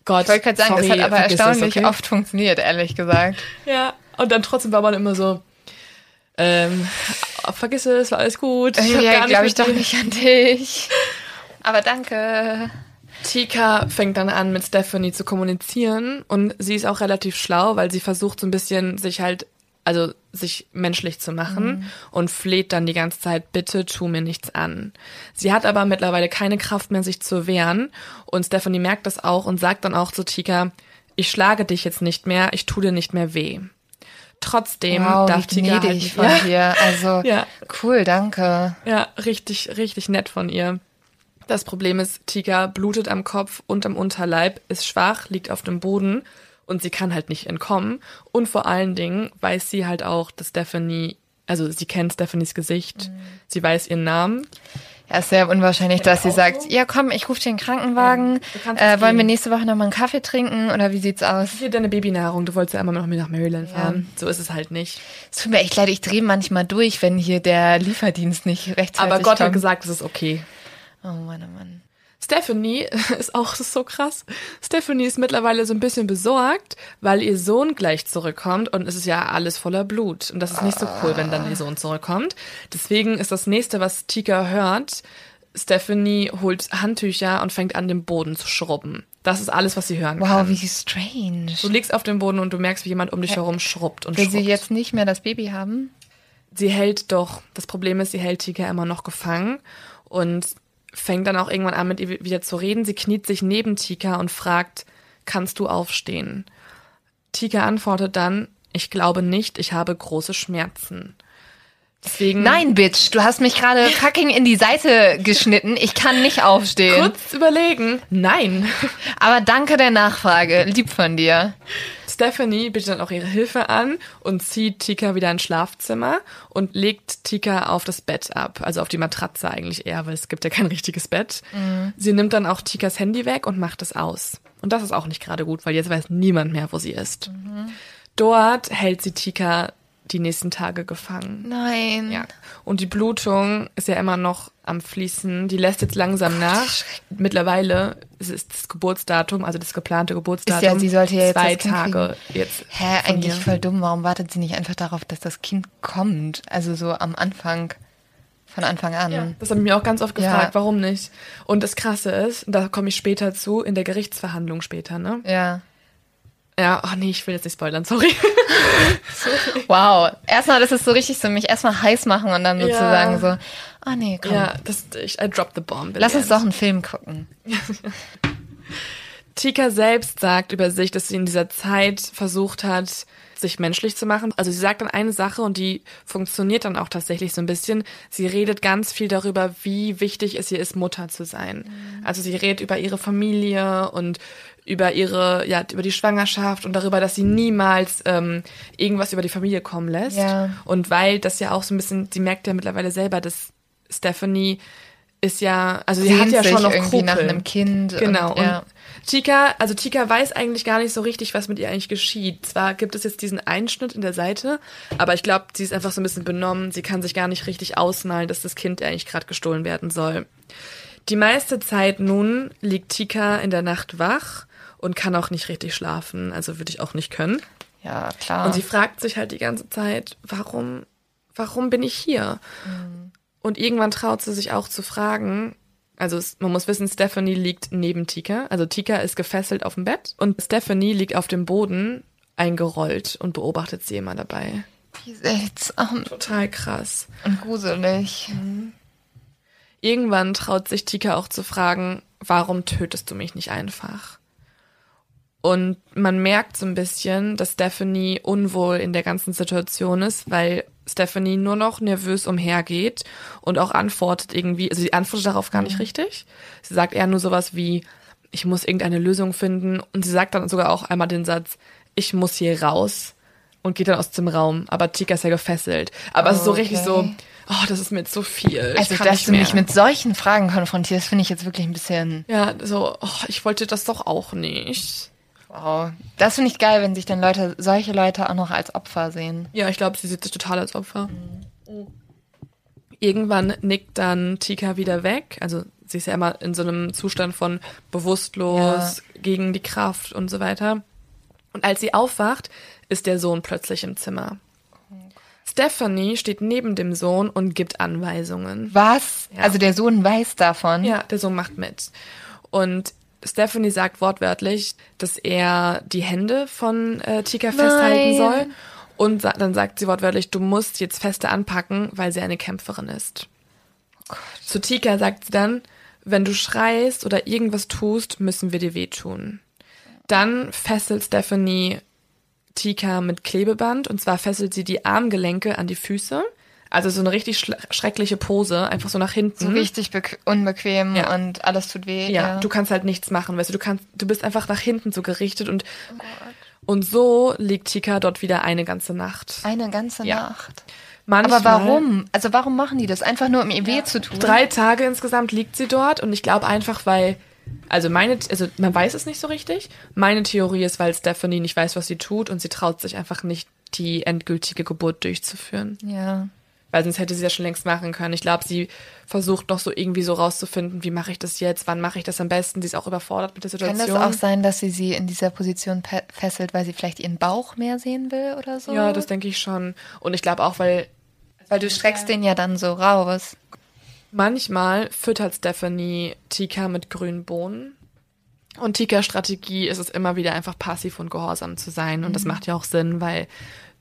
Gott, ich wollte gerade sagen, sorry, das hat aber erstaunlich okay? oft funktioniert, ehrlich gesagt. Ja, und dann trotzdem war man immer so, ähm, vergiss es, war alles gut. hab Ja, gar glaube ich doch nicht an dich. Aber danke. Tika fängt dann an, mit Stephanie zu kommunizieren und sie ist auch relativ schlau, weil sie versucht so ein bisschen sich halt, also sich menschlich zu machen und fleht dann die ganze Zeit, bitte tu mir nichts an. Sie hat aber mittlerweile keine Kraft mehr, sich zu wehren und Stephanie merkt das auch und sagt dann auch zu Tika, ich schlage dich jetzt nicht mehr, ich tu dir nicht mehr weh. Trotzdem Wow, darf Tika halt nicht, von ja, dir. Also, Ja. cool, danke. ja, richtig, richtig nett von ihr. Das Problem ist, Tika blutet am Kopf und am Unterleib, ist schwach, liegt auf dem Boden und sie kann halt nicht entkommen. Und vor allen Dingen weiß sie halt auch, dass Stephanie, also sie kennt Stephanies Gesicht, sie weiß ihren Namen. Ja, ist sehr unwahrscheinlich, dass sie sagt, ja komm, ich rufe den Krankenwagen. kannst Äh, wollen wir nächste Woche nochmal einen Kaffee trinken oder wie sieht's aus? Hier deine Babynahrung, du wolltest ja immer noch mit nach Maryland fahren. So ist es halt nicht. Es tut mir echt leid, ich drehe manchmal durch, wenn hier der Lieferdienst nicht rechtzeitig Aber Gott hat kommt. gesagt, es ist okay. Oh Mann, oh Mann. Stephanie ist auch so krass. Stephanie ist mittlerweile so ein bisschen besorgt, weil ihr Sohn gleich zurückkommt und es ist ja alles voller Blut. Und das ist nicht so cool, wenn dann ihr Sohn zurückkommt. Deswegen ist das nächste, was Tika hört, Stephanie holt Handtücher und fängt an, den Boden zu schrubben. Das ist alles, was sie hören Wow, kann. wie strange. Du liegst auf dem Boden und du merkst, wie jemand um dich herum schrubbt und Will schrubbt. sie jetzt nicht mehr das Baby haben? sie hält doch, das Problem ist, sie hält Tika immer noch gefangen und fängt dann auch irgendwann an, mit ihr wieder zu reden. Sie kniet sich neben Tika und fragt, kannst du aufstehen? Tika antwortet dann, ich glaube nicht, ich habe große Schmerzen. Deswegen Nein, Bitch, du hast mich gerade fucking in die Seite geschnitten. Ich kann nicht aufstehen. kurz überlegen. Nein. Aber danke der Nachfrage. Lieb von dir. Stephanie bittet dann auch ihre Hilfe an und zieht Tika wieder ins Schlafzimmer und legt Tika auf das Bett ab. Also auf die Matratze eigentlich eher, weil es gibt ja kein richtiges Bett. Sie nimmt dann auch Tikas Handy weg und macht es aus. Und das ist auch nicht gerade gut, weil jetzt weiß niemand mehr, wo sie ist. Dort hält sie Tika die nächsten Tage gefangen. Nein. Ja. Und die Blutung ist ja immer noch am Fließen. Die lässt jetzt langsam nach. Mittlerweile ist es das Geburtsdatum, also das geplante Geburtsdatum. Ist ja, sie sollte ja jetzt zwei das Kind Tage jetzt. Hä, eigentlich ihr. voll dumm. Warum wartet sie nicht einfach darauf, dass das Kind kommt? Also so am Anfang, von Anfang an. Das habe ich mir auch ganz oft gefragt, Ja. warum nicht. Und das Krasse ist, und da komme ich später zu, in der Gerichtsverhandlung später, ne? Ja. Ja, oh nee, ich will jetzt nicht spoilern, sorry. Wow. Erstmal, das ist so richtig so, mich erstmal heiß machen und dann Ja. sozusagen so, oh nee, komm. ja, das, ich, I dropped the bomb. Lass uns doch einen Film gucken. Tika selbst sagt über sich, dass sie in dieser Zeit versucht hat, sich menschlich zu machen. Also sie sagt dann eine Sache und die funktioniert dann auch tatsächlich so ein bisschen. Sie redet ganz viel darüber, wie wichtig es ihr ist, Mutter zu sein. Also sie redet über ihre Familie und über ihre, ja, über die Schwangerschaft und darüber, dass sie niemals ähm, irgendwas über die Familie kommen lässt. Ja. Und weil das ja auch so ein bisschen, sie merkt ja mittlerweile selber, dass Stephanie ist ja, also sie Sehnt hat ja schon noch irgendwie nach Krupeln. einem Kind. Genau. Und, ja. Und Tika, also Tika weiß eigentlich gar nicht so richtig, was mit ihr eigentlich geschieht. Zwar gibt es jetzt diesen Einschnitt in der Seite, aber ich glaube, sie ist einfach so ein bisschen benommen. Sie kann sich gar nicht richtig ausmalen, dass das Kind eigentlich gerade gestohlen werden soll. Die meiste Zeit nun liegt Tika in der Nacht wach und kann auch nicht richtig schlafen. Also würde ich auch nicht können. ja, klar. Und sie fragt sich halt die ganze Zeit, warum, warum bin ich hier? Und irgendwann traut sie sich auch zu fragen, also es, man muss wissen, Stephanie liegt neben Tika. Also Tika ist gefesselt auf dem Bett und Stephanie liegt auf dem Boden eingerollt und beobachtet sie immer dabei. Wie seltsam Total krass. und gruselig. Irgendwann traut sich Tika auch zu fragen, warum tötest du mich nicht einfach? Und man merkt so ein bisschen, dass Stephanie unwohl in der ganzen Situation ist, weil Stephanie nur noch nervös umhergeht und auch antwortet irgendwie, also sie antwortet darauf gar nicht richtig. Sie sagt eher nur sowas wie, ich muss irgendeine Lösung finden. Und sie sagt dann sogar auch einmal den Satz, ich muss hier raus und geht dann aus dem Raum. Aber Tika ist ja gefesselt. Aber es ist so richtig so, oh, das ist mir jetzt so viel. Also, ich kann dass du mich mit solchen Fragen konfrontierst, finde ich jetzt wirklich ein bisschen. Ja, so, oh, ich wollte das doch auch nicht. Wow. Das finde ich geil, wenn sich dann Leute, solche Leute auch noch als Opfer sehen. Ja, ich glaube, sie sieht sich total als Opfer. Irgendwann nickt dann Tika wieder weg. Also sie ist ja immer in so einem Zustand von bewusstlos, gegen die Kraft und so weiter. Und als sie aufwacht, ist der Sohn plötzlich im Zimmer. Stephanie steht neben dem Sohn und gibt Anweisungen. Was? Ja. Also der Sohn weiß davon. Ja, der Sohn macht mit. Und Stephanie sagt wortwörtlich, dass er die Hände von äh, Tika festhalten Nein. soll. Und sa dann sagt sie wortwörtlich, du musst jetzt feste anpacken, weil sie eine Kämpferin ist. Zu Tika sagt sie dann, wenn du schreist oder irgendwas tust, müssen wir dir wehtun. Dann fesselt Stephanie Tika mit Klebeband und zwar fesselt sie die Armgelenke an die Füße. Also so eine richtig schreckliche Pose, einfach so nach hinten. So richtig bequ- unbequem Ja. und alles tut weh. Ja, du kannst halt nichts machen, weißt du, du kannst, du bist einfach nach hinten so gerichtet und Oh und so liegt Tika dort wieder eine ganze Nacht. Eine ganze Ja. Nacht. Manchmal, Aber warum? Also warum machen die das? Einfach nur, um ihr weh zu tun? Drei Tage insgesamt liegt sie dort und ich glaube einfach, weil, also meine, also man weiß es nicht so richtig. Meine Theorie ist, weil Stephanie nicht weiß, was sie tut und sie traut sich einfach nicht, die endgültige Geburt durchzuführen. Ja. Weil sonst hätte sie das schon längst machen können. Ich glaube, sie versucht noch so irgendwie so rauszufinden, wie mache ich das jetzt, wann mache ich das am besten. Sie ist auch überfordert mit der Kann Situation. das auch sein, dass sie sie in dieser Position fesselt, weil sie vielleicht ihren Bauch mehr sehen will oder so? Ja, das denke ich schon. Und ich glaube auch, weil Weil du streckst den ja dann so raus. manchmal füttert Stephanie Tika mit grünen Bohnen. Und Tikas Strategie ist es immer wieder einfach passiv und gehorsam zu sein. Und das macht ja auch Sinn, weil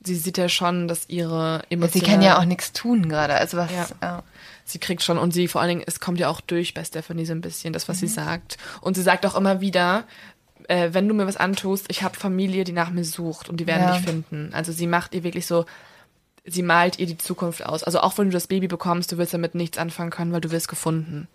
sie sieht ja schon, dass ihre Sie Emotionen... kann ja auch nichts tun gerade. Also was. Ja. Ja. Sie kriegt schon und sie vor allen Dingen, es kommt ja auch durch bei Stephanie so ein bisschen, das, was sie sagt. Und sie sagt auch immer wieder, äh, wenn du mir was antust, ich habe Familie, die nach mir sucht und die werden Ja. dich finden. Also sie macht ihr wirklich so, sie malt ihr die Zukunft aus. Also auch wenn du das Baby bekommst, du wirst damit nichts anfangen können, weil du wirst gefunden.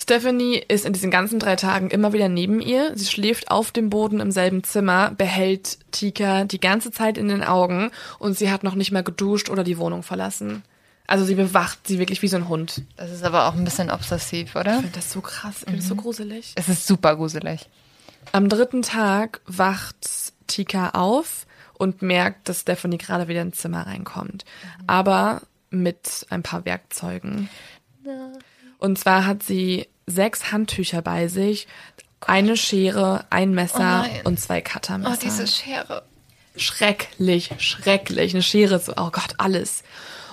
Stephanie ist in diesen ganzen drei Tagen immer wieder neben ihr. Sie schläft auf dem Boden im selben Zimmer, behält Tika die ganze Zeit in den Augen und sie hat noch nicht mal geduscht oder die Wohnung verlassen. Also sie bewacht sie wirklich wie so ein Hund. Das ist aber auch ein bisschen obsessiv, oder? Ich finde das so krass, ich finde das so gruselig. Es ist super gruselig. Am dritten Tag wacht Tika auf und merkt, dass Stephanie gerade wieder ins Zimmer reinkommt. Aber mit ein paar Werkzeugen. Und zwar hat sie sechs Handtücher bei sich, eine Schere, ein Messer Oh und zwei Cuttermesser. Oh, diese Schere. schrecklich, schrecklich. Eine Schere, so, oh Gott, alles.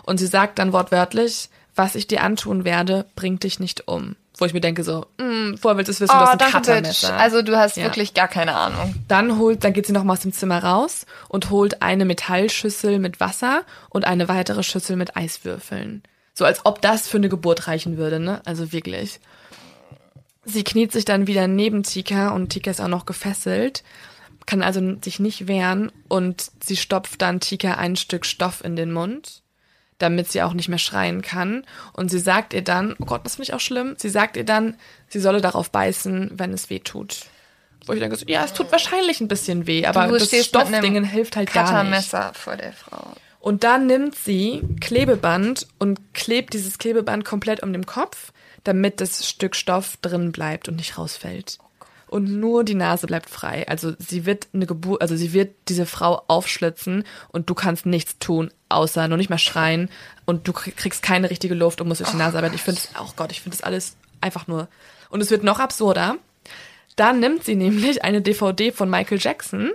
Und sie sagt dann wortwörtlich, was ich dir antun werde, bringt dich nicht um. Wo ich mir denke so, mm, vorher willst du es wissen, du Oh, hast ein. Cuttermesser. Also du hast Ja. wirklich gar keine Ahnung. Dann holt, dann geht sie noch mal aus dem Zimmer raus und holt eine Metallschüssel mit Wasser und eine weitere Schüssel mit Eiswürfeln. So als ob das für eine Geburt reichen würde, ne? Also wirklich. Sie kniet sich dann wieder neben Tika und Tika ist auch noch gefesselt, kann also sich nicht wehren und sie stopft dann Tika ein Stück Stoff in den Mund, damit sie auch nicht mehr schreien kann. Und sie sagt ihr dann, oh Gott, das finde ich auch schlimm, sie sagt ihr dann, sie solle darauf beißen, wenn es weh tut. Wo ich denke, ja, es tut wahrscheinlich ein bisschen weh, aber das Stoffdingen hilft halt gar nicht. Cuttermesser vor der Frau. Und dann nimmt sie Klebeband und klebt dieses Klebeband komplett um den Kopf, damit das Stück Stoff drin bleibt und nicht rausfällt. Und nur die Nase bleibt frei. Also sie wird eine Geburt, also sie wird diese Frau aufschlitzen und du kannst nichts tun, außer nur nicht mal schreien und du kriegst keine richtige Luft und musst durch die Nase arbeiten. Ich finde es, oh Gott, ich finde das alles einfach nur. Und es wird noch absurder. Dann nimmt sie nämlich eine DVD von Michael Jackson,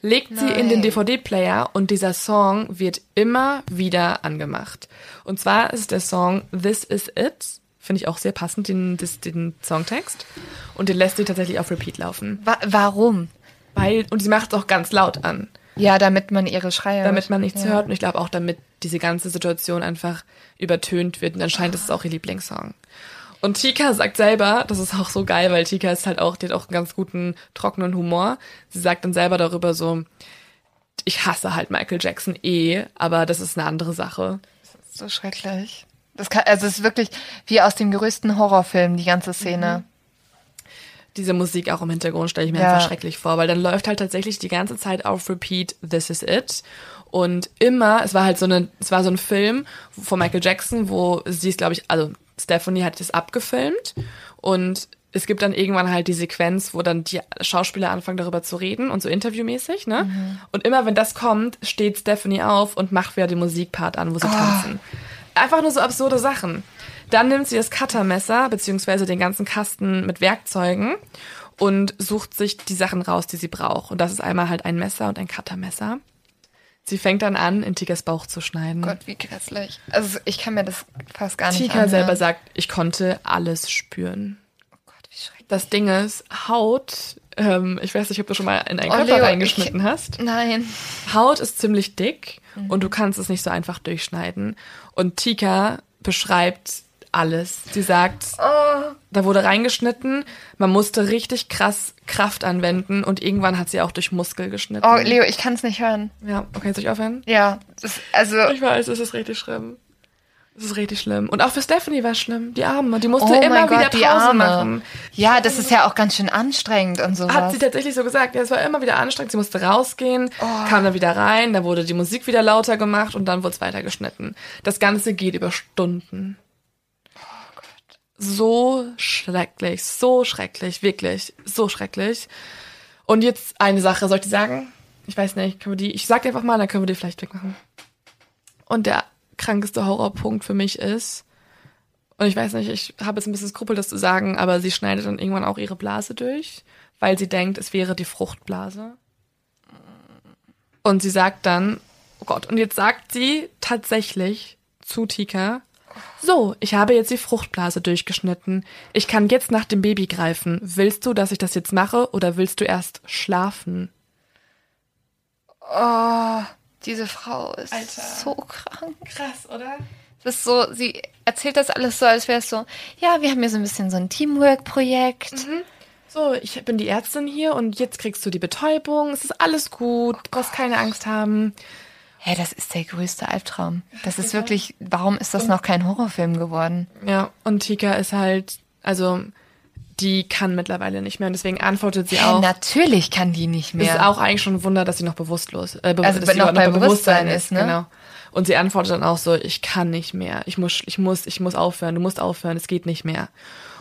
legt sie in den Nein. DVD-Player und dieser Song wird immer wieder angemacht. Und zwar ist der Song This Is It. Finde ich auch sehr passend, den, den Songtext. Und den lässt sie tatsächlich auf Repeat laufen. Wa warum? Weil, und sie macht es auch ganz laut an, Ja, damit man ihre Schreie damit man nichts ja. hört. Und ich glaube auch, damit diese ganze Situation einfach übertönt wird. Und anscheinend ist es auch ihr Lieblingssong. Und Tika sagt selber, das ist auch so geil, weil Tika ist halt auch, die hat auch einen ganz guten, trockenen Humor. Sie sagt dann selber darüber so, ich hasse halt Michael Jackson eh, aber das ist eine andere Sache. So schrecklich. Das kann, also es ist wirklich wie aus dem größten Horrorfilm, die ganze Szene. Diese Musik auch im Hintergrund stelle ich mir Ja. einfach schrecklich vor, weil dann läuft halt tatsächlich die ganze Zeit auf Repeat This Is It. Und immer, es war halt so eine, es war so ein Film von Michael Jackson, wo sie ist, glaube ich, also Stephanie hat das abgefilmt und es gibt dann irgendwann halt die Sequenz, wo dann die Schauspieler anfangen darüber zu reden und so interviewmäßig, ne? Und immer wenn das kommt, steht Stephanie auf und macht wieder den Musikpart an, wo sie tanzen. Einfach nur so absurde Sachen. Dann nimmt sie das Cuttermesser, beziehungsweise den ganzen Kasten mit Werkzeugen und sucht sich die Sachen raus, die sie braucht. Und das ist einmal halt ein Messer und ein Cuttermesser. Sie fängt dann an, in Tikas Bauch zu schneiden. Gott, wie grässlich. Also ich kann mir das fast gar nicht Tika anhören. selber sagt, ich konnte alles spüren. Oh Gott, wie schrecklich. Das Ding ist, Haut, ähm, ich weiß nicht, ob du schon mal in einen Oh, Körper Leo, reingeschnitten ich- hast. Nein. Haut ist ziemlich dick Mhm. und du kannst es nicht so einfach durchschneiden. Und Tika beschreibt alles. Sie sagt, Oh, da wurde reingeschnitten, man musste richtig krass Kraft anwenden und irgendwann hat sie auch durch Muskel geschnitten. oh Leo, ich kann es nicht hören. Ja, okay, soll ich aufhören? Ja, das, also Ich weiß, es ist richtig schlimm. Es ist richtig schlimm. Und auch für Stephanie war es schlimm. Die Arme. Die musste oh immer wieder Gott, die Pause Arme. machen. Ja, das ist ja auch ganz schön anstrengend und sowas. Hat sie tatsächlich so gesagt. Ja, es war immer wieder anstrengend. Sie musste rausgehen, Oh. kam dann wieder rein, da wurde die Musik wieder lauter gemacht und dann wurde es weitergeschnitten. Das Ganze geht über Stunden. So schrecklich, so schrecklich, wirklich, so schrecklich. Und jetzt eine Sache, soll ich die sagen? Ich weiß nicht, können wir die, ich sag die einfach mal, dann können wir die vielleicht wegmachen. Und der krankeste Horrorpunkt für mich ist, und ich weiß nicht, ich habe jetzt ein bisschen Skrupel, das zu sagen, aber sie schneidet dann irgendwann auch ihre Blase durch, weil sie denkt, es wäre die Fruchtblase. Und sie sagt dann, oh Gott, und jetzt sagt sie tatsächlich zu Tika, so, ich habe jetzt die Fruchtblase durchgeschnitten. Ich kann jetzt nach dem Baby greifen. Willst du, dass ich das jetzt mache oder willst du erst schlafen? oh, diese Frau ist Alter. so krank. Krass, oder? Das ist so, sie erzählt das alles so, als wäre es so, ja, wir haben hier so ein bisschen so ein Teamwork-Projekt. Mhm. So, ich bin die Ärztin hier und jetzt kriegst du die Betäubung. Es ist alles gut. Du brauchst keine Angst haben. Hä, das ist der größte Albtraum. Das ist wirklich, warum ist das noch kein Horrorfilm geworden? Ja, und Tika ist halt, also, die kann mittlerweile nicht mehr und deswegen antwortet sie auch. natürlich kann die nicht Es mehr. ist auch eigentlich schon ein Wunder, dass sie noch bewusstlos, äh, be Also dass sie noch bei Bewusstsein ist, ne? Genau. Und sie antwortet dann auch so, ich kann nicht mehr. Ich muss, ich muss, ich muss aufhören. Du musst aufhören. Es geht nicht mehr.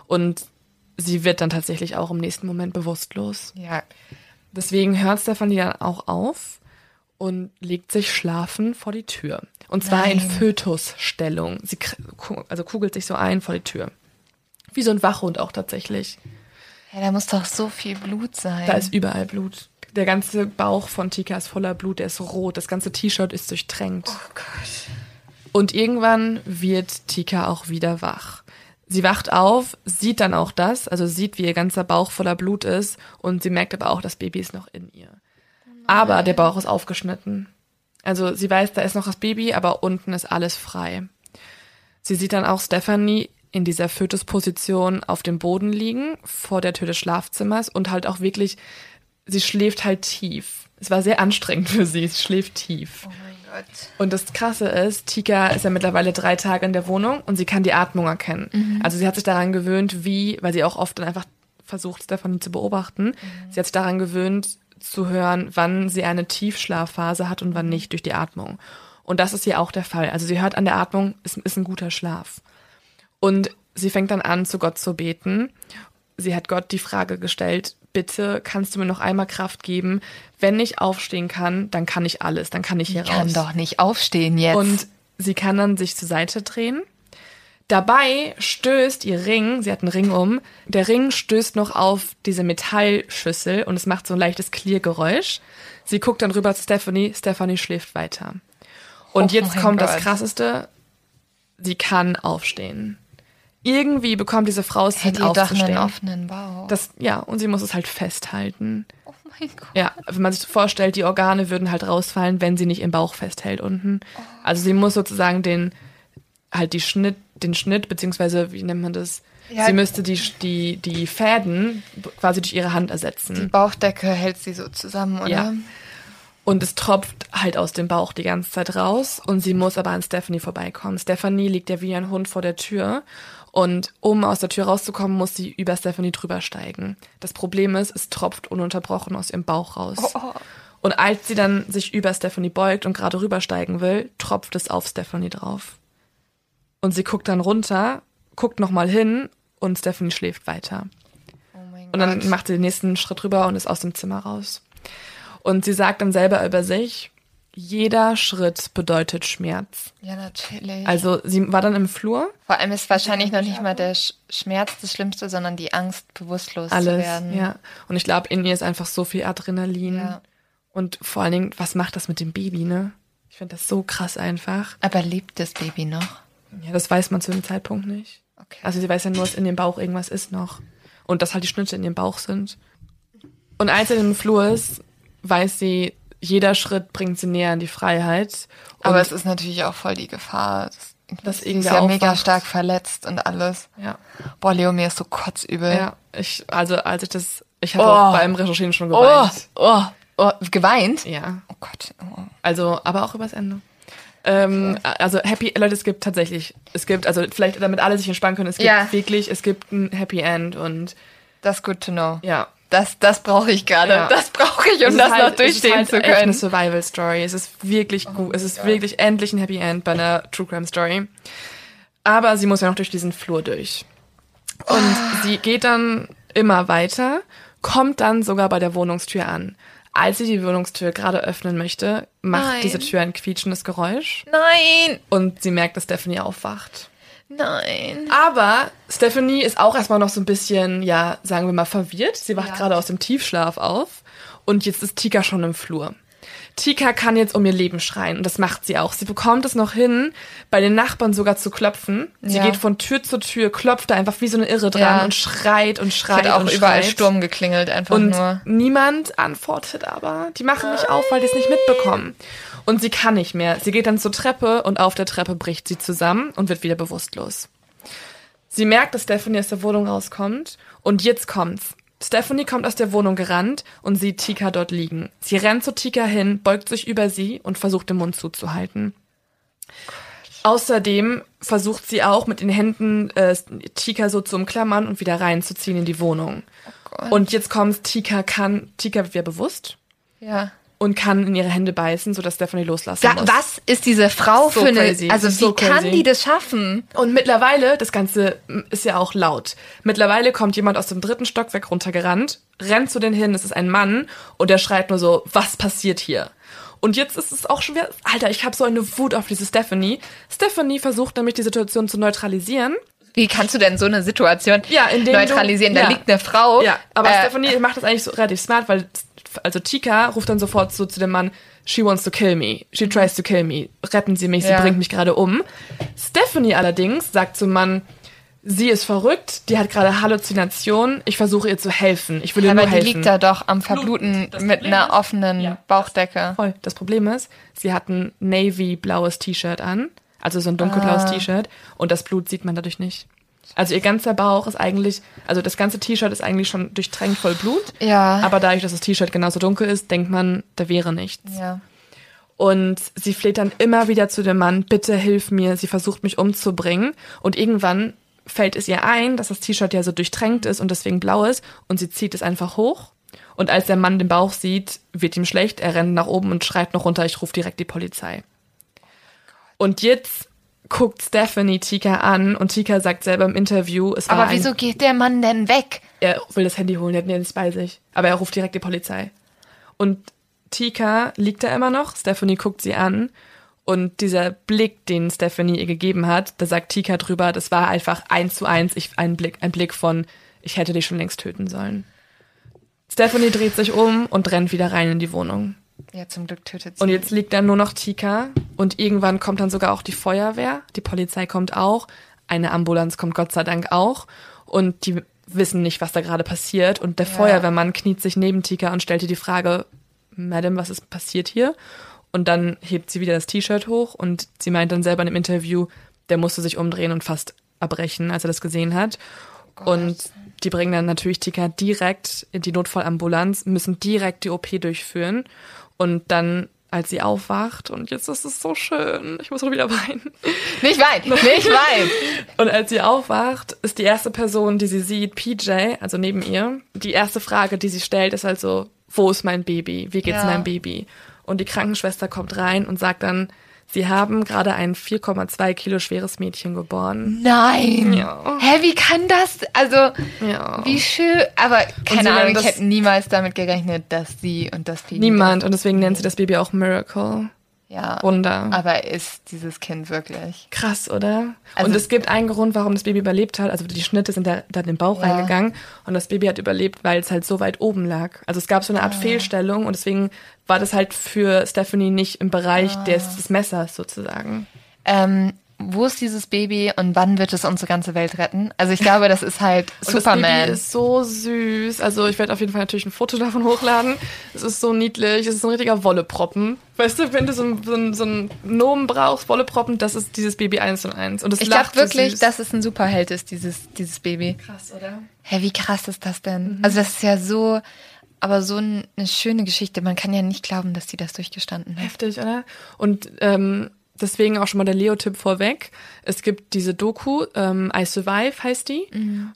Und sie wird dann tatsächlich auch im nächsten Moment bewusstlos. ja, Deswegen hört Stefanie dann auch auf und legt sich schlafen vor die Tür. Und zwar in Nein. Fötusstellung. Sie also kugelt sich so ein vor die Tür. Wie so ein Wachhund auch tatsächlich. ja, da muss doch so viel Blut sein. Da ist überall Blut. Der ganze Bauch von Tika ist voller Blut, der ist rot, das ganze T-Shirt ist durchtränkt. oh Gott. Und irgendwann wird Tika auch wieder wach. Sie wacht auf, sieht dann auch das, also sieht, wie ihr ganzer Bauch voller Blut ist und sie merkt aber auch, das Baby ist noch in ihr. Aber der Bauch ist aufgeschnitten. Also sie weiß, da ist noch das Baby, aber unten ist alles frei. Sie sieht dann auch Stephanie in dieser Fötusposition auf dem Boden liegen, vor der Tür des Schlafzimmers und halt auch wirklich, sie schläft halt tief. Es war sehr anstrengend für sie, sie schläft tief. Oh mein Gott. Und das Krasse ist, Tika ist ja mittlerweile drei Tage in der Wohnung und sie kann die Atmung erkennen. Also sie hat sich daran gewöhnt, wie, weil sie auch oft dann einfach versucht, Stephanie zu beobachten. Sie hat sich daran gewöhnt, zu hören, wann sie eine Tiefschlafphase hat und wann nicht durch die Atmung. Und das ist hier auch der Fall. Also sie hört an der Atmung, es ist ein guter Schlaf. Und sie fängt dann an, zu Gott zu beten. Sie hat Gott die Frage gestellt, bitte kannst du mir noch einmal Kraft geben. Wenn ich aufstehen kann, dann kann ich alles, dann kann ich hier Ich raus. kann doch nicht aufstehen jetzt. Und sie kann dann sich zur Seite drehen. Dabei stößt ihr Ring, sie hat einen Ring um, der Ring stößt noch auf diese Metallschüssel und es macht so ein leichtes Klirrgeräusch. Sie guckt dann rüber zu Stephanie, Stephanie schläft weiter. Und Oh jetzt kommt das Gott. Krasseste, sie kann aufstehen. Irgendwie bekommt diese Frau es hin, hätte ihr doch aufzustehen. einen offenen Bauch. Das, ja, und sie muss es halt festhalten. oh mein Gott. Ja, wenn man sich vorstellt, die Organe würden halt rausfallen, wenn sie nicht im Bauch festhält unten. Also sie muss sozusagen den, halt die Schnitt, den Schnitt, beziehungsweise, wie nennt man das? Ja. Sie müsste die, die, die Fäden quasi durch ihre Hand Die ersetzen. Bauchdecke hält sie so zusammen, oder? Ja. Und es tropft halt aus dem Bauch die ganze Zeit raus und sie muss aber an Stephanie vorbeikommen. Stephanie liegt ja wie ein Hund vor der Tür und um aus der Tür rauszukommen, muss sie über Stephanie drüber steigen. Das Problem ist, es tropft ununterbrochen aus ihrem Bauch raus. Oh, Und als sie dann sich über Stephanie beugt und gerade rübersteigen will, tropft es auf Stephanie drauf. Und sie guckt dann runter, guckt nochmal hin und Stephanie schläft weiter. Oh mein Und dann Gott. macht sie den nächsten Schritt rüber und ist aus dem Zimmer raus. Und sie sagt dann selber über sich, jeder Schritt bedeutet Schmerz. Ja, natürlich. Also sie war dann im Flur, Vor allem ist wahrscheinlich noch nicht mal der Sch Schmerz das Schlimmste, sondern die Angst, bewusstlos zu alles, werden. ja. Und ich glaube, in ihr ist einfach so viel Adrenalin. Ja. Und vor allen Dingen, was macht das mit dem Baby, ne? Ich finde das so krass einfach. Aber lebt das Baby noch? Ja, das weiß man zu dem Zeitpunkt nicht. Okay. Also sie weiß ja nur, dass in dem Bauch irgendwas ist noch. Und dass halt die Schnitte in ihrem Bauch sind. Und als sie in dem Flur ist, weiß sie, jeder Schritt bringt sie näher an die Freiheit. Und Aber es ist natürlich auch voll die Gefahr. Das, Dass sie ist ja mega aufwacht. stark verletzt und alles. ja, Boah, Leo, mir ist so kotzübel. ja. Ich, also als ich das, ich habe Oh. auch beim Recherchieren schon Oh, geweint. oh, oh, geweint? Ja. Oh Gott. Oh. Also, aber auch übers Ende. Ähm, also Happy, Leute, es gibt tatsächlich, es gibt, also vielleicht damit alle sich entspannen können, es gibt Ja. wirklich, es gibt ein Happy End und Das ist good to know. ja. Das, das brauche ich gerade. Ja. Das brauche ich, um das halt- noch durchstehen es ist halt zu Echt eine können. Survival Story. Es ist wirklich gut. Es ist wirklich endlich ein Happy End bei einer True Crime Story. Aber sie muss ja noch durch diesen Flur durch. Und sie geht dann immer weiter, kommt dann sogar bei der Wohnungstür an. Als sie die Wohnungstür gerade öffnen möchte, macht Nein. diese Tür ein quietschendes Geräusch Nein, und sie merkt, dass Stephanie aufwacht. nein. Aber Stephanie ist auch erstmal noch so ein bisschen, ja, sagen wir mal, verwirrt. Sie wacht Ja. gerade aus dem Tiefschlaf auf und jetzt ist Tika schon im Flur. Tika kann jetzt um ihr Leben schreien und das macht sie auch. Sie bekommt es noch hin, bei den Nachbarn sogar zu klopfen. Sie Ja. geht von Tür zu Tür, klopft da einfach wie so eine Irre dran Ja. und schreit und Es schreit hat auch und überall schreit. Sturm geklingelt, einfach Und nur. niemand antwortet aber. Die machen nicht auf, weil die es nicht mitbekommen. Und sie kann nicht mehr. Sie geht dann zur Treppe und auf der Treppe bricht sie zusammen und wird wieder bewusstlos. Sie merkt, dass Stephanie aus der Wohnung rauskommt und jetzt kommt's. Stephanie kommt aus der Wohnung gerannt und sieht Tika dort liegen. Sie rennt zu Tika hin, beugt sich über sie und versucht den Mund zuzuhalten. Außerdem versucht sie auch mit den Händen äh, Tika so zu umklammern und wieder reinzuziehen in die Wohnung. Gott. Und jetzt kommt's, Tika kann, Tika wird wieder bewusst Ja. Und kann in ihre Hände beißen, sodass Stephanie loslassen Da, muss. was ist diese Frau So für eine. crazy. Also, ist wie so kann crazy. die das schaffen? Und mittlerweile, das Ganze ist ja auch laut. Mittlerweile kommt jemand aus dem dritten Stockwerk runtergerannt, rennt zu denen hin, es ist ein Mann und der schreit nur so, was passiert hier? Und jetzt ist es auch schon wieder, Alter, ich habe so eine Wut auf diese Stephanie. Stephanie versucht nämlich die Situation zu neutralisieren. Wie kannst du denn so eine Situation Ja, indem du- neutralisieren? da ja. liegt eine Frau. Ja, aber äh, Stephanie macht das eigentlich so relativ smart, weil also Tika ruft dann sofort so zu dem Mann, she wants to kill me, she tries to kill me, retten Sie mich, sie Ja. bringt mich gerade um. Stephanie allerdings sagt zum Mann, sie ist verrückt, die hat gerade Halluzinationen, ich versuche ihr zu helfen, ich will ihr Aber nur die helfen. liegt da doch am Verbluten Das mit einer ist- offenen Ja. Bauchdecke. Voll. Das Problem ist, sie hat ein navy-blaues T-Shirt an, also so ein dunkelblaues Ah. T-Shirt und das Blut sieht man dadurch nicht. Also ihr ganzer Bauch ist eigentlich, also das ganze T-Shirt ist eigentlich schon durchtränkt voll Blut. Ja. Aber dadurch, dass das T-Shirt genauso dunkel ist, denkt man, da wäre nichts. ja. Und sie fleht dann immer wieder zu dem Mann, bitte hilf mir, sie versucht mich umzubringen. Und irgendwann fällt es ihr ein, dass das T-Shirt ja so durchtränkt ist und deswegen blau ist. Und sie zieht es einfach hoch. Und als der Mann den Bauch sieht, wird ihm schlecht. Er rennt nach oben und schreit noch runter, ich rufe direkt die Polizei. Und jetzt guckt Stephanie Tika an und Tika sagt selber im Interview, es war Aber wieso geht der Mann denn weg? er will das Handy holen, er hat nichts bei sich. Aber er ruft direkt die Polizei. Und Tika liegt da immer noch, Stephanie guckt sie an und dieser Blick, den Stephanie ihr gegeben hat, da sagt Tika drüber, das war einfach eins zu eins ich, ein, Blick, ein Blick von, ich hätte dich schon längst töten sollen. Stephanie dreht sich um und rennt wieder rein in die Wohnung. Ja, zum Glück tötet sie. Und jetzt liegt da nur noch Tika und irgendwann kommt dann sogar auch die Feuerwehr, die Polizei kommt auch, eine Ambulanz kommt Gott sei Dank auch und die wissen nicht, was da gerade passiert und der Ja. Feuerwehrmann kniet sich neben Tika und stellt ihr die Frage, Madam, was ist passiert hier? Und dann hebt sie wieder das T-Shirt hoch und sie meint dann selber in dem Interview, der musste sich umdrehen und fast erbrechen, als er das gesehen hat. Und die bringen dann natürlich Tika direkt in die Notfallambulanz, müssen direkt die OP durchführen. Und dann, als sie aufwacht, und jetzt ist es so schön, ich muss auch wieder weinen. Nicht weinen, nicht weinen. Und als sie aufwacht, ist die erste Person, die sie sieht, PJ, also neben ihr. Die erste Frage, die sie stellt, ist halt so, wo ist mein Baby? Wie geht's Ja. meinem Baby? Und die Krankenschwester kommt rein und sagt dann, sie haben gerade ein 4,2 Kilo schweres Mädchen geboren. Nein. Ja. Hä, wie kann das? Also, Ja. wie schön. Aber keine Ahnung, ich hätte niemals damit gerechnet, dass sie und das Baby. Niemand. Und deswegen nennt sie das Baby auch Miracle. Ja. Wunder. Aber ist dieses Kind wirklich? Krass, oder? Also- und es gibt einen Grund, warum das Baby überlebt hat. Also die Schnitte sind da, da in den Bauch Ja. reingegangen und das Baby hat überlebt, weil es halt so weit oben lag. Also es gab so eine Ah. Art Fehlstellung und deswegen war das halt für Stephanie nicht im Bereich Ah. des, des Messers sozusagen. Ähm, wo ist dieses Baby und wann wird es unsere ganze Welt retten? Also ich glaube, das ist halt Und Das Superman. Baby ist so süß. Also ich werde auf jeden Fall natürlich ein Foto davon hochladen. Es ist so niedlich. Es ist so ein richtiger Wolleproppen. Weißt du, wenn du so, ein- so, ein- so einen Nomen brauchst, Wolleproppen, das ist dieses Baby eins und eins. Und es ich glaube so wirklich, süß. dass es ein Superheld ist, dieses, dieses Baby. krass, oder? Hä, wie krass ist das denn? Also das ist ja so, aber so ein- eine schöne Geschichte. Man kann ja nicht glauben, dass die das durchgestanden hat. Heftig, oder? Und ähm, deswegen auch schon mal der Leo-Tipp vorweg. Es gibt diese Doku, ähm, I Survive heißt die.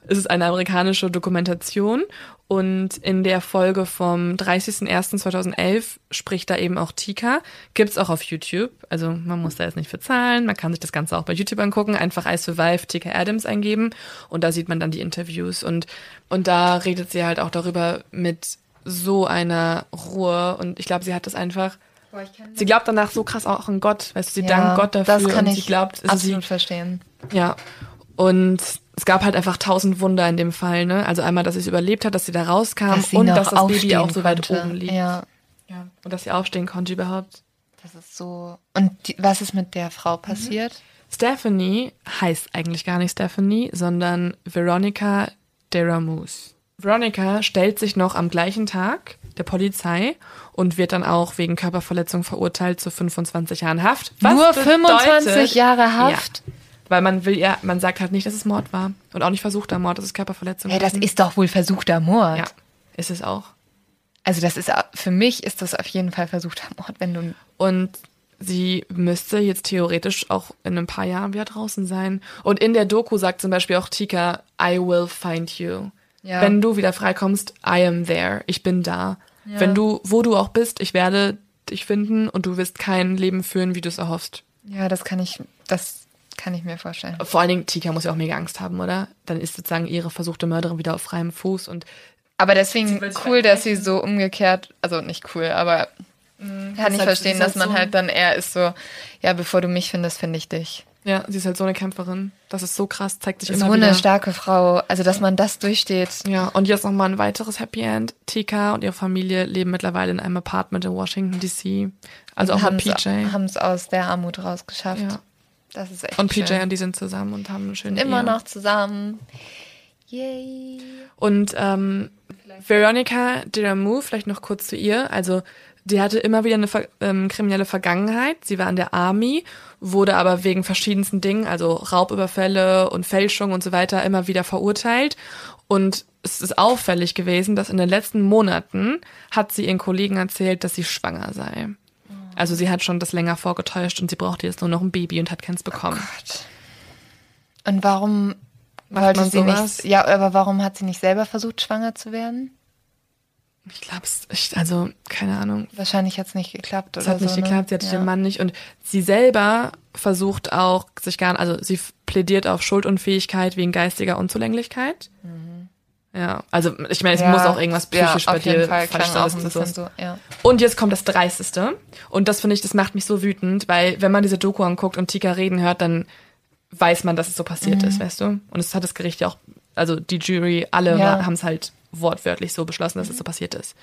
Es ist eine amerikanische Dokumentation. Und in der Folge vom 30.01.2011 spricht da eben auch Tika. Gibt's auch auf YouTube. Also man muss da jetzt nicht für zahlen. Man kann sich das Ganze auch bei YouTube angucken. Einfach I Survive Tika Adams eingeben. Und da sieht man dann die Interviews. Und, und da redet sie halt auch darüber mit so einer Ruhe. Und ich glaube, sie hat das einfach Sie glaubt danach so krass auch an Gott, weißt du, sie dankt Gott dafür das kann und ich sie glaubt, also absolut sie, verstehen. ja. Und es gab halt einfach tausend Wunder in dem Fall, ne? Also einmal, dass sie es überlebt hat, dass sie da rauskam Dass sie und dass das Baby auch so weit konnte. oben liegt. Ja, Ja. Und dass sie aufstehen konnte überhaupt. das ist so. Und die, was ist mit der Frau passiert? Stephanie heißt eigentlich gar nicht Stephanie, sondern Veronica Deramus. Veronica stellt sich noch am gleichen Tag der Polizei und wird dann auch wegen Körperverletzung verurteilt zu 25 Jahren Haft. Was Nur bedeutet- 25 Jahre Haft? Ja. Weil man will ja, man sagt halt nicht, dass es Mord war. Und auch nicht versuchter Mord, das ist Körperverletzung. Ja, das ist doch wohl versuchter Mord. Ja, ist es auch. Also das ist für mich ist das auf jeden Fall versuchter Mord, wenn du Und sie müsste jetzt theoretisch auch in ein paar Jahren wieder draußen sein. Und in der Doku sagt zum Beispiel auch Tika, I will find you. Ja. Wenn du wieder freikommst, I am there. Ich bin da. Wenn du, wo du auch bist, ich werde dich finden und du wirst kein Leben führen, wie du es erhoffst. Ja, das kann ich das kann ich mir vorstellen. Vor allen Dingen, Tika muss ja auch mega Angst haben, oder? Dann ist sozusagen ihre versuchte Mörderin wieder auf freiem Fuß und Aber deswegen cool, dass sie so umgekehrt, also nicht cool, aber kann ist ich verstehen, dass man so- halt dann eher ist so, ja, bevor du mich findest, finde ich dich. Ja, sie ist halt so eine Kämpferin. Das ist so krass, zeigt sich So immer eine wieder. starke Frau, also dass man das durchsteht. Ja, und jetzt nochmal ein weiteres Happy End. Tika und ihre Familie leben mittlerweile in einem Apartment in Washington, D.C. Also auch mit PJ. Haben es aus der Armut rausgeschafft. Ja. Das ist echt Und PJ schön. und die sind zusammen und haben eine schöne immer Ehe. noch zusammen. Yay. Und ähm, Veronica Diramu, vielleicht noch kurz zu ihr. Also die hatte immer wieder eine ähm, kriminelle Vergangenheit. Sie war in der Army, wurde aber wegen verschiedensten Dingen, also Raubüberfälle und Fälschung und so weiter, immer wieder verurteilt. Und es ist auffällig gewesen, dass in den letzten Monaten hat sie ihren Kollegen erzählt, dass sie schwanger sei. Also sie hat schon das länger vorgetäuscht und sie brauchte jetzt nur noch ein Baby und hat keins bekommen. Gott. Und warum Macht wollte sie sowas? nicht, ja, aber warum hat sie nicht selber versucht, schwanger zu werden? Ich glaube es, also keine Ahnung. Wahrscheinlich hat es nicht geklappt. Es oder hat nicht so, geklappt, sie ne? hatte den Mann nicht und sie selber versucht auch sich gar, also sie plädiert auf Schuldunfähigkeit wegen geistiger Unzulänglichkeit. Ja, also ich meine, es Mhm. Ja, muss auch irgendwas psychisch ja, bei dir falsch sein. bisschen so- so, ja. Und jetzt kommt das Dreisteste. Und das finde ich, das macht mich so wütend, weil wenn man diese Doku anguckt und Tika reden hört, dann weiß man, dass es so passiert Mhm. ist, weißt du? Und es hat das Gericht ja auch, also die Jury, alle Ja. haben es halt wortwörtlich so beschlossen, dass es so passiert ist.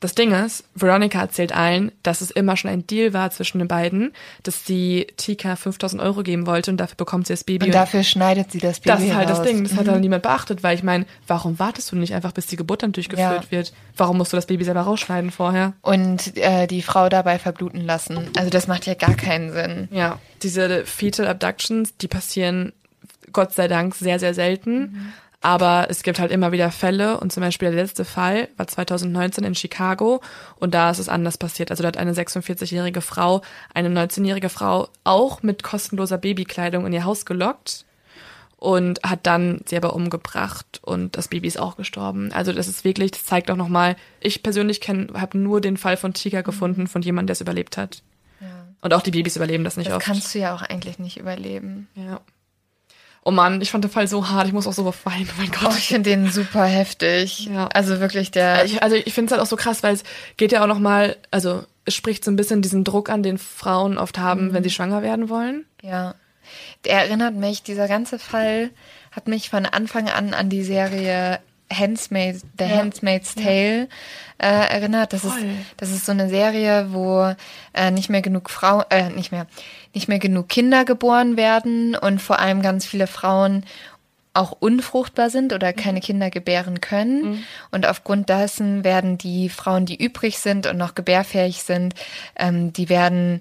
Das Ding ist, Veronica erzählt allen, dass es immer schon ein Deal war zwischen den beiden, dass sie Tika 5000 Euro geben wollte und dafür bekommt sie das Baby. Und dafür schneidet sie das Baby das ist halt das raus. Ding, das hat dann niemand beachtet, weil ich meine, warum wartest du nicht einfach, bis die Geburt dann durchgeführt Ja. wird? Warum musst du das Baby selber rausschneiden vorher? Und äh, die Frau dabei verbluten lassen. Also das macht ja gar keinen Sinn. Ja, diese Fetal Abductions, die passieren Gott sei Dank sehr, sehr selten. Aber es gibt halt immer wieder Fälle und zum Beispiel der letzte Fall war 2019 in Chicago und da ist es anders passiert. Also da hat eine 46-jährige Frau eine 19-jährige Frau auch mit kostenloser Babykleidung in ihr Haus gelockt und hat dann sie aber umgebracht und das Baby ist auch gestorben. Also das ist wirklich, das zeigt auch nochmal, ich persönlich habe nur den Fall von Tika gefunden, von jemandem, der es überlebt hat. Und auch die Babys überleben das nicht Das oft. kannst du ja auch eigentlich nicht überleben. Ja. Oh Mann, ich fand den Fall so hart, ich muss auch so weinen, oh mein Oh, Gott. ich finde den super heftig. Ja. Also wirklich der. Ich, also ich finde es halt auch so krass, weil es geht ja auch nochmal, also es spricht so ein bisschen diesen Druck an, den Frauen oft haben, wenn sie schwanger werden wollen. Ja. Der erinnert mich, dieser ganze Fall hat mich von Anfang an an die Serie Handsmaid, The Handmaid's Tale äh, erinnert. Das ist, das ist so eine Serie, wo äh, nicht mehr genug Frauen, äh, nicht mehr, nicht mehr genug Kinder geboren werden und vor allem ganz viele Frauen auch unfruchtbar sind oder keine Kinder gebären können. Und aufgrund dessen werden die Frauen, die übrig sind und noch gebärfähig sind, ähm, die werden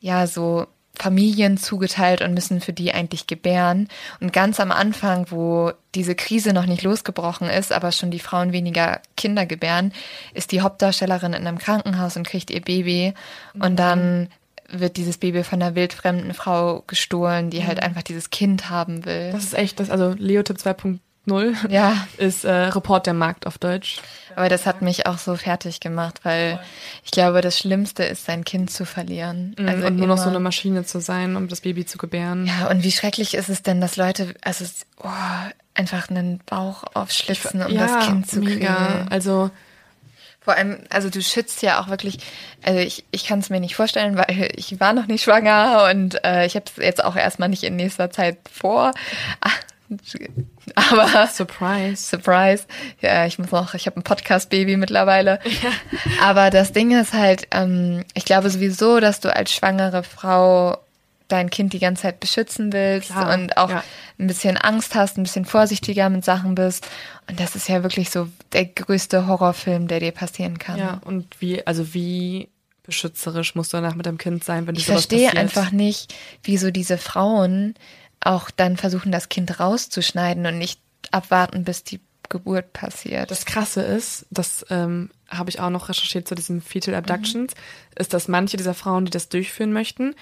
ja so Familien zugeteilt und müssen für die eigentlich gebären. Und ganz am Anfang, wo diese Krise noch nicht losgebrochen ist, aber schon die Frauen weniger Kinder gebären, ist die Hauptdarstellerin in einem Krankenhaus und kriegt ihr Baby. Und dann wird dieses Baby von einer wildfremden Frau gestohlen, die halt einfach dieses Kind haben will. Das ist echt, das, also Leotip 2.0 Ja. ist äh, Report der Markt auf Deutsch. Aber das hat mich auch so fertig gemacht, weil ich glaube, das Schlimmste ist, sein Kind zu verlieren. Also und nur noch so eine Maschine zu sein, um das Baby zu gebären. Ja, und wie schrecklich ist es denn, dass Leute, also oh, einfach einen Bauch aufschlitzen, um das Kind zu mega. kriegen. Also Vor allem, also du schützt ja auch wirklich, also ich, ich kann es mir nicht vorstellen, weil ich war noch nicht schwanger und äh, ich habe es jetzt auch erstmal nicht in nächster Zeit vor. Aber Surprise. Surprise. Ja, ich muss noch, ich habe ein Podcast-Baby mittlerweile. Aber das Ding ist halt, ähm, ich glaube sowieso, dass du als schwangere Frau dein Kind die ganze Zeit beschützen willst Klar, und auch ja. ein bisschen Angst hast, ein bisschen vorsichtiger mit Sachen bist. Und das ist ja wirklich so der größte Horrorfilm, der dir passieren kann. Ja, und wie, also wie beschützerisch musst du danach mit deinem Kind sein, wenn dir Ich verstehe passiert. einfach nicht, wieso diese Frauen auch dann versuchen, das Kind rauszuschneiden und nicht abwarten, bis die Geburt passiert. Das Krasse ist, das ähm, habe ich auch noch recherchiert zu diesen Fetal Abductions, ist, dass manche dieser Frauen, die das durchführen möchten,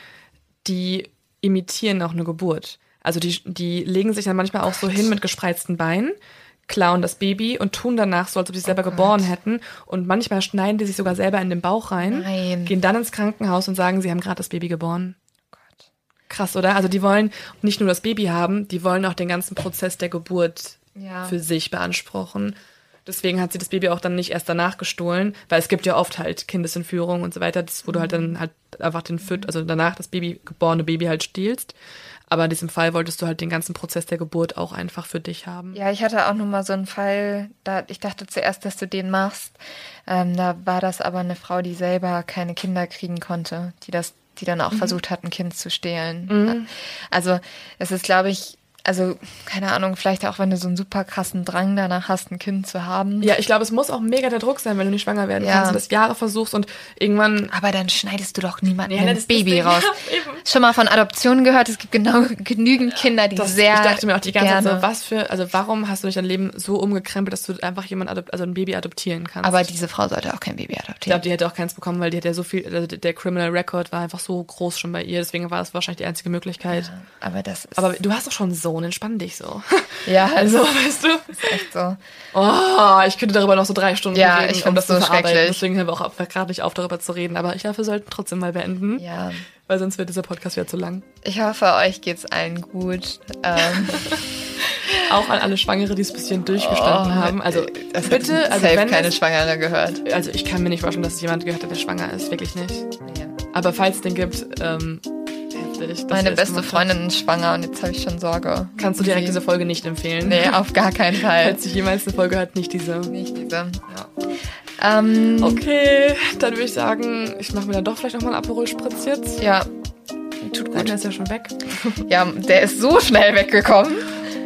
die imitieren auch eine Geburt. Also die, die legen sich dann manchmal auch so hin mit gespreizten Beinen, klauen das Baby und tun danach so, als ob sie es selber geboren hätten. Und manchmal schneiden die sich sogar selber in den Bauch rein, Nein. gehen dann ins Krankenhaus und sagen, sie haben gerade das Baby geboren. Krass, oder? Also die wollen nicht nur das Baby haben, die wollen auch den ganzen Prozess der Geburt Ja. für sich beanspruchen. Deswegen hat sie das Baby auch dann nicht erst danach gestohlen, weil es gibt ja oft halt Kindesentführung und so weiter, das, wo du halt dann halt einfach den Füt, also danach das Baby, geborene Baby halt stiehlst. Aber in diesem Fall wolltest du halt den ganzen Prozess der Geburt auch einfach für dich haben. Ja, ich hatte auch noch mal so einen Fall, da ich dachte zuerst, dass du den machst. Ähm, da war das aber eine Frau, die selber keine Kinder kriegen konnte, die das, die dann auch versucht hat, ein Kind zu stehlen. Also es ist, glaube ich, also keine Ahnung, vielleicht auch, wenn du so einen super krassen Drang danach hast, ein Kind zu haben. Ja, ich glaube, es muss auch mega der Druck sein, wenn du nicht schwanger werden Ja. kannst und das Jahre versuchst und irgendwann Aber dann schneidest du doch niemandem Ja, ein das Baby das raus. Ja. Schon mal von Adoptionen gehört, es gibt genau genügend Kinder, die das, sehr ich dachte mir auch die ganze gerne, Zeit so, was für, also warum hast du nicht dein Leben so umgekrempelt, dass du einfach jemand, also ein Baby adoptieren kannst? Aber diese Frau sollte auch kein Baby Ich adoptieren. glaube, die hätte auch keins bekommen, weil die hat ja so viel, also der Criminal Record war einfach so groß schon bei ihr, deswegen war es wahrscheinlich die einzige Möglichkeit. aber das ist Aber du hast doch schon Person, entspann dich so. Ja, Also, weißt du? ist echt so. Oh, ich könnte darüber noch so drei Stunden Ja, reden, ich um das zu so verarbeiten. schrecklich. Deswegen hören wir auch gerade nicht auf, darüber zu reden. Aber ich glaube, wir sollten trotzdem mal beenden, Ja. weil sonst wird dieser Podcast wieder zu lang. Ich hoffe, euch geht's allen gut. Ähm, Auch an alle Schwangere, die es ein bisschen durchgestanden haben. Also das hat bitte, also safe wenn keine es, Schwangere gehört. also ich kann mir nicht vorstellen, dass es jemand gehört hat, der schwanger ist, wirklich nicht. Ja. Aber falls es den gibt, ähm, dass Meine beste. Freundin ist schwanger und jetzt habe ich schon Sorge. Kannst du direkt diese Folge nicht empfehlen? Nee, auf gar keinen Fall. Falls sich jemals eine Folge hört, nicht diese. Nicht diese. Ja. Ähm, Okay, dann würde ich sagen, ich mache mir dann doch vielleicht nochmal einen Aperol-Spritz jetzt. Ja, tut Gut, der ist ja schon weg. Ja, der ist so schnell weggekommen.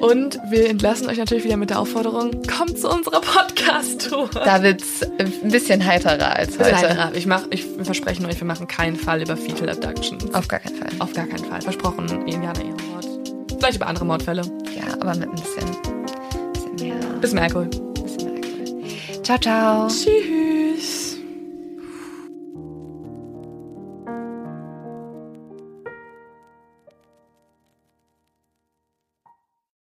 Und wir entlassen euch natürlich wieder mit der Aufforderung, kommt zu unserer Podcast-Tour. Da wird's ein bisschen heiterer als heute. Weiter. Ich, mach, ich wir versprechen euch, wir machen keinen Fall über Fetal Abductions. Auf gar keinen Fall. Auf gar keinen Fall. Versprochen, Indianer Ehrenmord. Vielleicht über andere Mordfälle. Ja, aber mit ein bisschen, bisschen mehr. Bis mehr Alkohol. Bisschen mehr Alkohol. Ciao, ciao. Tschüss.